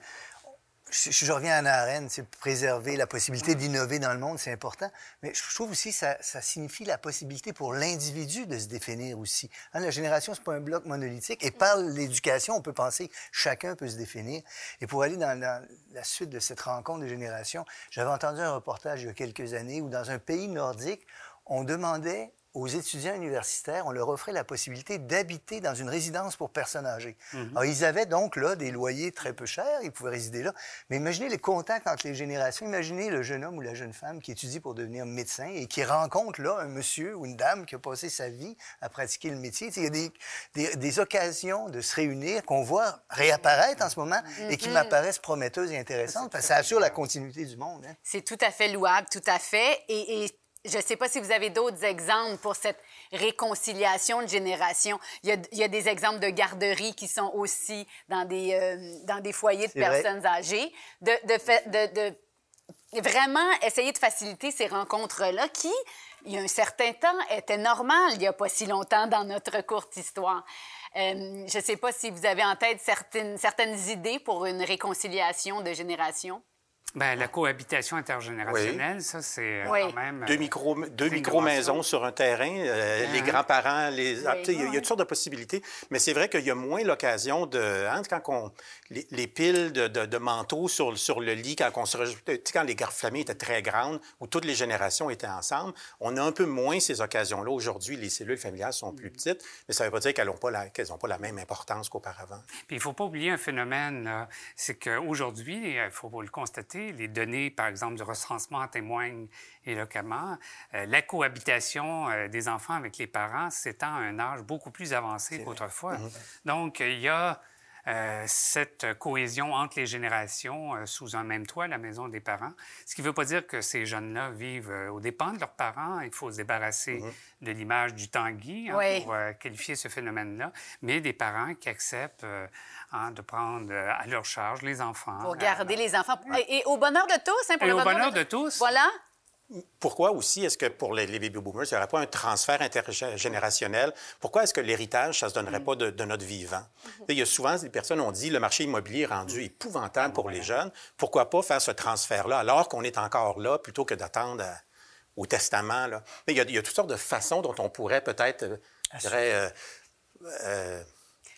[SPEAKER 4] je, je reviens à Anna Arendt, c'est préserver la possibilité d'innover dans le monde, c'est important. Mais je trouve aussi que ça, ça signifie la possibilité pour l'individu de se définir aussi. Hein, la génération, c'est pas un bloc monolithique. Et par l'éducation, on peut penser que chacun peut se définir. Et pour aller dans, dans la suite de cette rencontre de générations, j'avais entendu un reportage il y a quelques années où dans un pays nordique, on demandait aux étudiants universitaires, on leur offrait la possibilité d'habiter dans une résidence pour personnes âgées.
[SPEAKER 5] Mhm.
[SPEAKER 4] Alors, ils avaient donc là des loyers très peu chers, ils pouvaient résider là. Mais imaginez les contacts entre les générations. Imaginez le jeune homme ou la jeune femme qui étudie pour devenir médecin et qui rencontre là un monsieur ou une dame qui a passé sa vie à pratiquer le métier. Il y a des, des, des occasions de se réunir qu'on voit réapparaître en ce moment et qui m'apparaissent prometteuses et intéressantes parce que ça assure la continuité du monde. hein.
[SPEAKER 2] C'est tout à fait louable, tout à fait. Et, et je ne sais pas si vous avez d'autres exemples pour cette réconciliation de générations. Il y a, il y a des exemples de garderies qui sont aussi dans des, euh, dans des foyers de
[SPEAKER 4] vrai.
[SPEAKER 2] personnes âgées. De, de, fait- de- de vraiment essayer de faciliter ces rencontres-là qui, il y a un certain temps, étaient normales il n'y a pas si longtemps dans notre courte histoire. Euh, je ne sais pas si vous avez en tête certaines, certaines idées pour une réconciliation de générations.
[SPEAKER 5] Ben, la cohabitation intergénérationnelle, ça, c'est euh,
[SPEAKER 2] Oui.
[SPEAKER 5] quand même...
[SPEAKER 6] Deux,
[SPEAKER 5] euh,
[SPEAKER 6] micro, deux micro-maisons
[SPEAKER 5] convention.
[SPEAKER 6] sur un terrain, euh, les grands-parents, les... ah, il y a- il y, a toutes sortes de possibilités, mais c'est vrai qu'il y a moins l'occasion de... hein, quand on, les, les piles de, de- de manteaux sur, sur le lit, quand, on se, quand les familles étaient très grandes, où toutes les générations étaient ensemble, on a un peu moins ces occasions-là. Aujourd'hui, les cellules familiales sont plus petites, mais ça ne veut pas dire qu'elles n'ont pas, la- qu'elles ont pas la même importance qu'auparavant.
[SPEAKER 5] Puis il ne faut pas oublier un phénomène, c'est qu'aujourd'hui, il faut le constater, les données, par exemple, du recensement en témoignent éloquemment. Euh, la cohabitation euh, des enfants avec les parents s'étend à un âge beaucoup plus avancé qu'autrefois. Donc, il y a euh, cette cohésion entre les générations euh, sous un même toit, la maison des parents. Ce qui ne veut pas dire que ces jeunes-là vivent euh, aux dépens de leurs parents. Il faut se débarrasser de l'image du Tanguy hein,
[SPEAKER 2] Oui.
[SPEAKER 5] pour euh, qualifier ce phénomène-là, mais des parents qui acceptent euh, hein, de prendre euh, à leur charge les enfants.
[SPEAKER 2] Pour
[SPEAKER 5] euh,
[SPEAKER 2] garder les enfants. Et, et au bonheur de tous, hein, pour
[SPEAKER 5] Et
[SPEAKER 2] le
[SPEAKER 5] au bonheur de tous.
[SPEAKER 2] Voilà.
[SPEAKER 6] Pourquoi aussi est-ce que pour les, les baby boomers, il n'y aurait pas un transfert intergénérationnel? Pourquoi est-ce que l'héritage, ça ne se donnerait pas de, de notre vivant? Il y a souvent des personnes ont dit le marché immobilier est rendu épouvantable pour les jeunes. Pourquoi pas faire ce transfert-là alors qu'on est encore là plutôt que d'attendre à- au testament? Là? Mais Il, y a, il y a toutes sortes de façons dont on pourrait peut-être, euh, je dirais, euh, euh,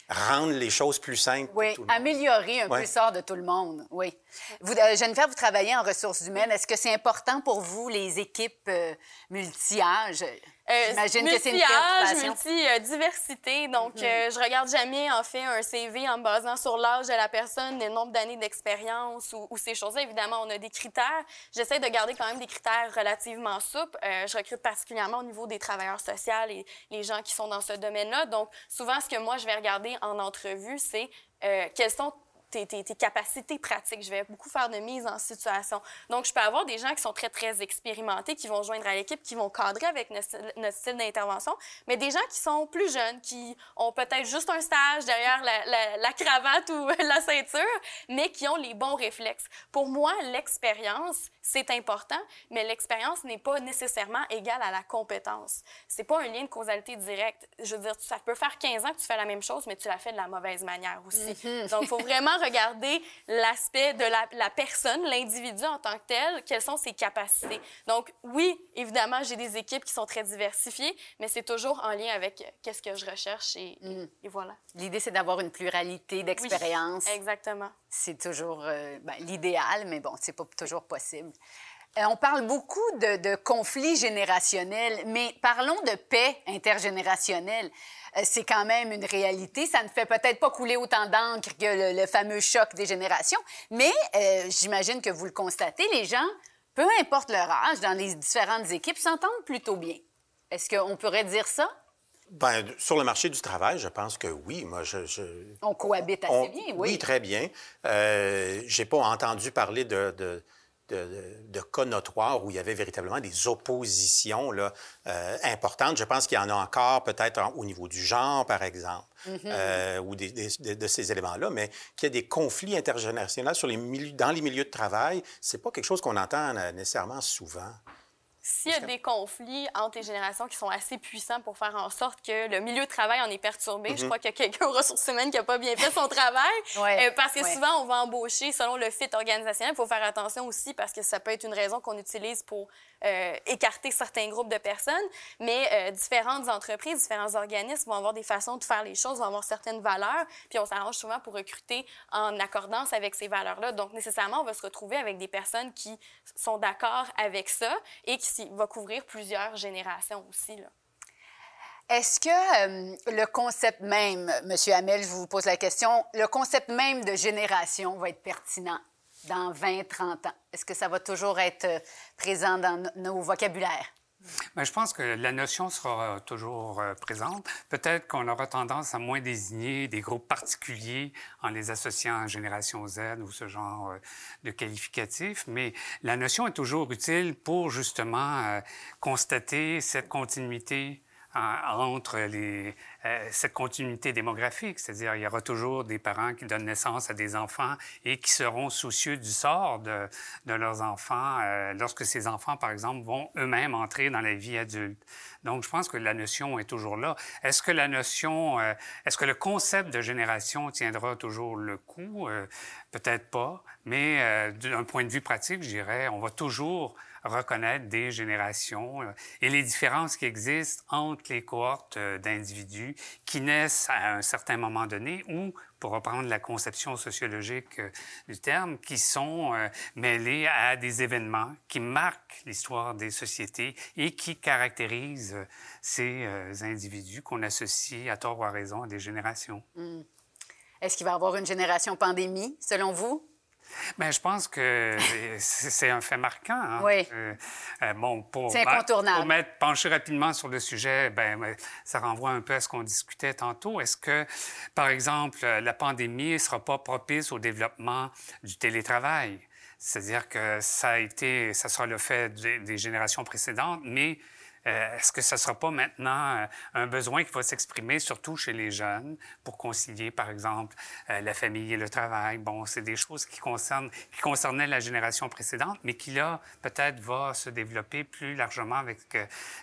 [SPEAKER 6] rendre les choses plus simples. pour
[SPEAKER 2] Oui,
[SPEAKER 6] tout le monde.
[SPEAKER 2] améliorer un peu
[SPEAKER 6] Ouais.
[SPEAKER 2] le sort de tout le monde. Oui. Vous, euh, vous travaillez en ressources humaines. Est-ce que c'est important pour vous, les équipes euh, multi-âges?
[SPEAKER 7] Euh,
[SPEAKER 2] J'imagine que c'est une préoccupation.
[SPEAKER 7] multi-diversité. Donc,
[SPEAKER 2] Mhm.
[SPEAKER 7] euh, je regarde jamais, en fait, un CV en me basant sur l'âge de la personne, le nombre d'années d'expérience ou, ou ces choses-là. Évidemment, on a des critères. J'essaie de garder quand même des critères relativement souples. Euh, je recrute particulièrement au niveau des travailleurs sociaux et les gens qui sont dans ce domaine-là. Donc, souvent, ce que moi, je vais regarder en entrevue, c'est euh, quels sont tes, tes- tes capacités pratiques. Je vais beaucoup faire de mise en situation. Donc, je peux avoir des gens qui sont très, très expérimentés, qui vont joindre à l'équipe, qui vont cadrer avec notre, style- notre style d'intervention, mais des gens qui sont plus jeunes, qui ont peut-être juste un stage derrière la, la- la cravate ou la ceinture, mais qui ont les bons réflexes. Pour moi, l'expérience, c'est important, mais l'expérience n'est pas nécessairement égale à la compétence. C'est pas un lien de causalité direct. Je veux dire, ça peut faire 15 ans que tu fais la même chose, mais tu la fais de la mauvaise manière aussi. Donc, il faut vraiment regarder l'aspect de la, la personne, l'individu en tant que tel, quelles sont ses capacités. Donc, oui, évidemment, j'ai des équipes qui sont très diversifiées, mais c'est toujours en lien avec euh, qu'est-ce que je recherche et, et voilà.
[SPEAKER 2] L'idée, c'est d'avoir une pluralité
[SPEAKER 7] Oui,
[SPEAKER 2] d'expériences.
[SPEAKER 7] Exactement.
[SPEAKER 2] c'est toujours euh, ben, l'idéal, mais bon, c'est pas toujours possible. Euh, on parle beaucoup de, de conflits générationnels, mais parlons de paix intergénérationnelle. Euh, c'est quand même une réalité. Ça ne fait peut-être pas couler autant d'encre que le, le fameux choc des générations, mais euh, j'imagine que vous le constatez, les gens, peu importe leur âge, dans les différentes équipes, s'entendent plutôt bien. Est-ce qu'on pourrait dire ça?
[SPEAKER 6] Ben, sur le marché du travail, je pense que oui. Moi, je- je,
[SPEAKER 2] On cohabite assez
[SPEAKER 6] On-
[SPEAKER 2] bien, oui.
[SPEAKER 6] très bien. Euh, J'ai pas entendu parler de, de, de- de- cas notoires où il y avait véritablement des oppositions là, euh, importantes. Je pense qu'il y en a encore peut-être en- au niveau du genre, par exemple,
[SPEAKER 2] Mm-hmm.
[SPEAKER 6] euh, ou des, des- de, ces éléments-là, mais qu'il y a des conflits intergénérationnels sur les milieux, dans les milieux de travail, c'est pas quelque chose qu'on entend euh, nécessairement souvent.
[SPEAKER 7] S'il y a des conflits entre les générations qui sont assez puissants pour faire en sorte que le milieu de travail en est perturbé, je crois qu'il y a quelqu'un aux ressources humaines qui n'a pas bien fait son travail.
[SPEAKER 2] Ouais,
[SPEAKER 7] Euh, parce que
[SPEAKER 2] ouais.
[SPEAKER 7] souvent, on va embaucher selon le fit organisationnel. Il faut faire attention aussi parce que ça peut être une raison qu'on utilise pour euh, écarter certains groupes de personnes. Mais euh, différentes entreprises, différents organismes vont avoir des façons de faire les choses, vont avoir certaines valeurs. Puis on s'arrange souvent pour recruter en accordance avec ces valeurs-là. Donc, nécessairement, on va se retrouver avec des personnes qui sont d'accord avec ça et qui va couvrir plusieurs générations aussi.
[SPEAKER 2] Est-ce que euh, le concept même, M. Hamel, je vous pose la question, le concept même de génération va être pertinent dans 20, 30 ans? Est-ce que ça va toujours être euh, présent dans nos vocabulaires?
[SPEAKER 5] Bien, je pense que la notion sera toujours euh, présente. Peut-être qu'on aura tendance à moins désigner des groupes particuliers en les associant à Génération Z ou ce genre euh, de qualificatif, mais la notion est toujours utile pour justement euh, constater cette continuité entre euh, cette continuité démographique, c'est-à-dire il y aura toujours des parents qui donnent naissance à des enfants et qui seront soucieux du sort de, de leurs enfants euh, lorsque ces enfants, par exemple, vont eux-mêmes entrer dans la vie adulte. Donc, je pense que la notion est toujours là. Est-ce que la notion, euh, est-ce que le concept de génération tiendra toujours le coup? Peut-être pas, mais d'un point de vue pratique, je dirais, on va toujours reconnaître des générations euh, et les différences qui existent entre les cohortes euh, d'individus qui naissent à un certain moment donné ou, pour reprendre la conception sociologique euh, du terme, qui sont mêlés à des événements qui marquent l'histoire des sociétés et qui caractérisent ces individus qu'on associe à tort ou à raison à des générations.
[SPEAKER 2] Hmm. Est-ce qu'il va y avoir une génération pandémie, selon vous?
[SPEAKER 5] Bien, je pense que c'est un fait marquant. Hein.
[SPEAKER 2] Oui.
[SPEAKER 5] Euh, euh, bon, pour,
[SPEAKER 2] c'est incontournable.
[SPEAKER 5] Pour mettre, pencher rapidement sur le sujet, ben, ça renvoie un peu à ce qu'on discutait tantôt. Est-ce que, par exemple, la pandémie ne sera pas propice au développement du télétravail? C'est-à-dire que ça a été, ça sera le fait des générations précédentes, mais euh, est-ce que ce ne sera pas maintenant euh, un besoin qui va s'exprimer surtout chez les jeunes pour concilier, par exemple, euh, la famille et le travail? Bon, c'est des choses qui, concernaient la génération précédente, mais qui, là, peut-être va se développer plus largement avec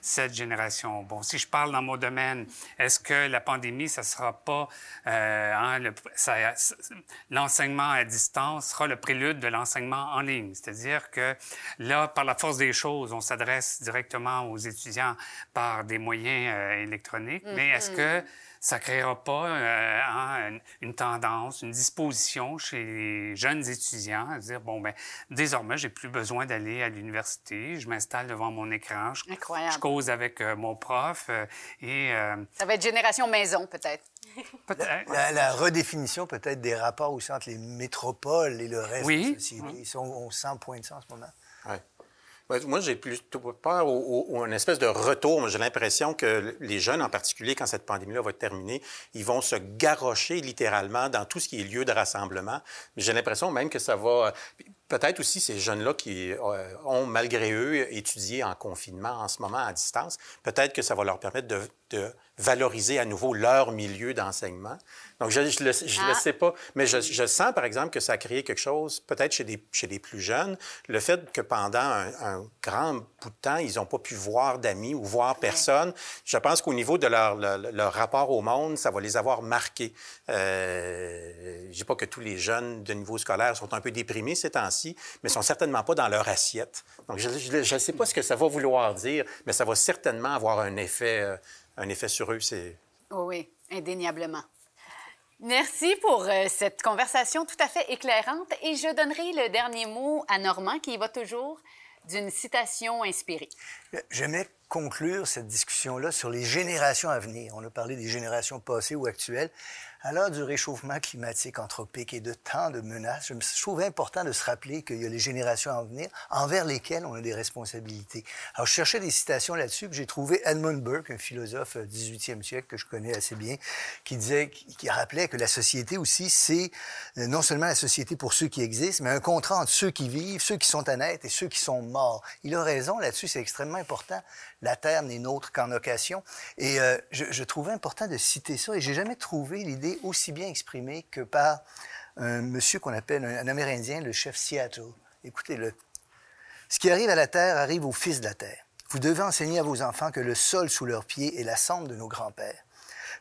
[SPEAKER 5] cette génération. Bon, si je parle dans mon domaine, est-ce que la pandémie, ça sera pas... Hein, l'enseignement à distance sera le prélude de l'enseignement en ligne? C'est-à-dire que là, par la force des choses, on s'adresse directement aux étudiants par des moyens euh, électroniques, mais est-ce
[SPEAKER 2] Mm-hmm.
[SPEAKER 5] que ça ne créera pas euh, une tendance, une disposition chez les jeunes étudiants à dire, bon, ben désormais, j'ai plus besoin d'aller à l'université, je m'installe devant mon écran, je, cause avec euh, mon prof et...
[SPEAKER 2] Ça va être génération maison, peut-être.
[SPEAKER 4] La, la redéfinition peut-être des rapports aussi entre les métropoles et le reste
[SPEAKER 5] Oui.
[SPEAKER 4] de la société. Ils sont, on sent point de ça en ce moment.
[SPEAKER 6] Ouais. Ouais, Moi, j'ai plutôt peur au, au- au- une espèce de retour. J'ai l'impression que les jeunes, en particulier, quand cette pandémie-là va être terminée, ils vont se garrocher littéralement dans tout ce qui est lieu de rassemblement. J'ai l'impression même que ça va... Peut-être aussi ces jeunes-là qui euh, ont, malgré eux, étudié en confinement en ce moment à distance, peut-être que ça va leur permettre de, de valoriser à nouveau leur milieu d'enseignement. Donc, je ne le,
[SPEAKER 2] Ah.
[SPEAKER 6] sais pas, mais je, je sens, par exemple, que ça a créé quelque chose, peut-être chez des, chez les plus jeunes, le fait que pendant un, un grand bout de temps, ils n'ont pas pu voir d'amis ou voir personne. Je pense qu'au niveau de leur, leur, leur rapport au monde, ça va les avoir marqués. Euh, je dis pas que tous les jeunes de niveau scolaire sont un peu déprimés ces temps-ci, mais sont certainement pas dans leur assiette. Donc, je ne sais pas ce que ça va vouloir dire, mais ça va certainement avoir un effet, euh, un effet sur eux. C'est...
[SPEAKER 2] Oh oui, indéniablement. Merci pour euh, cette conversation tout à fait éclairante et je donnerai le dernier mot à Normand qui y va toujours d'une citation inspirée.
[SPEAKER 4] J'aimais conclure cette discussion-là sur les générations à venir. On a parlé des générations passées ou actuelles. À l'heure du réchauffement climatique anthropique et de tant de menaces, je me trouve important de se rappeler qu'il y a les générations à venir envers lesquelles on a des responsabilités. Alors, je cherchais des citations là-dessus, puis j'ai trouvé Edmund Burke, un philosophe euh, 18e siècle que je connais assez bien, qui disait, qui qui rappelait que la société aussi, c'est euh, non seulement la société pour ceux qui existent, mais un contrat entre ceux qui vivent, ceux qui sont à naître et ceux qui sont morts. Il a raison là-dessus, c'est extrêmement important. La terre n'est nôtre qu'en occasion. Et euh, je, je trouvais important de citer ça, et j'ai jamais trouvé l'idée aussi bien exprimée que par un monsieur qu'on appelle un, un Amérindien, le chef Seattle. Écoutez-le. Ce qui arrive à la terre arrive aux fils de la terre. Vous devez enseigner à vos enfants que le sol sous leurs pieds est la cendre de nos grands-pères.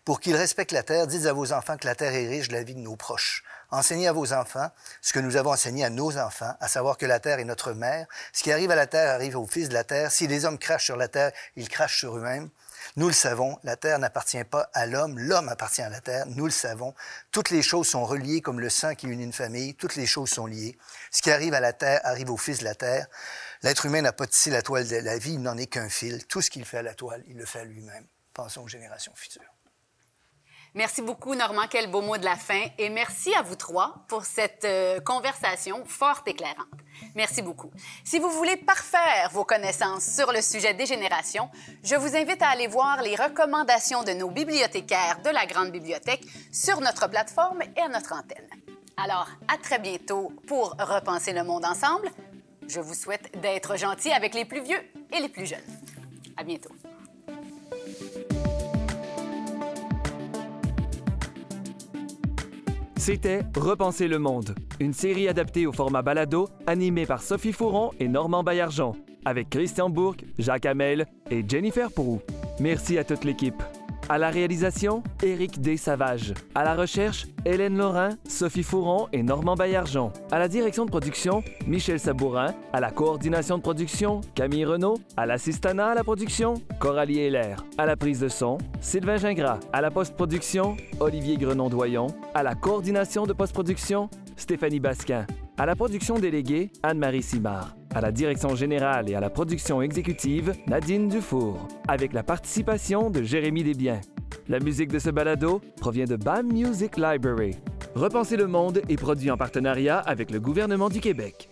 [SPEAKER 4] Pour qu'ils respectent la terre, dites à vos enfants que la terre est riche de la vie de nos proches. Enseignez à vos enfants ce que nous avons enseigné à nos enfants, à savoir que la terre est notre mère. Ce qui arrive à la terre arrive aux fils de la terre. Si les hommes crachent sur la terre, ils crachent sur eux-mêmes. Nous le savons, la terre n'appartient pas à l'homme, l'homme appartient à la terre, nous le savons. Toutes les choses sont reliées comme le sang qui unit une famille, toutes les choses sont liées. Ce qui arrive à la terre arrive aux fils de la terre. L'être humain n'a pas tissé la toile de la vie, il n'en est qu'un fil. Tout ce qu'il fait à la toile, il le fait à lui-même. Pensons aux générations futures.
[SPEAKER 2] Merci beaucoup, Normand. Quel beau mot de la fin. Et merci à vous trois pour cette euh, conversation fort éclairante. Merci beaucoup. Si vous voulez parfaire vos connaissances sur le sujet des générations, je vous invite à aller voir les recommandations de nos bibliothécaires de la Grande Bibliothèque sur notre plateforme et à notre antenne. Alors, à très bientôt pour repenser le monde ensemble. Je vous souhaite d'être gentil avec les plus vieux et les plus jeunes. À bientôt.
[SPEAKER 1] C'était Repenser le monde, une série adaptée au format balado, animée par Sophie Fouron et Normand Baillargeon, avec Christian Bourque, Jacques Hamel et Jennifer Pourou. Merci à toute l'équipe. À la réalisation, Éric D. Savage. À la recherche, Hélène Laurin, Sophie Fouron et Normand Baillargeon. À la direction de production, Michel Sabourin. À la coordination de production, Camille Renault. À l'assistanat à la production, Coralie Heller. À la prise de son, Sylvain Gingras. À la post-production, Olivier Grenon-Doyon. À la coordination de post-production, Stéphanie Basquin. À la production déléguée, Anne-Marie Simard. À la direction générale et à la production exécutive, Nadine Dufour. Avec la participation de Jérémy Desbiens. La musique de ce balado provient de BAM Music Library. Repenser le monde est produit en partenariat avec le gouvernement du Québec.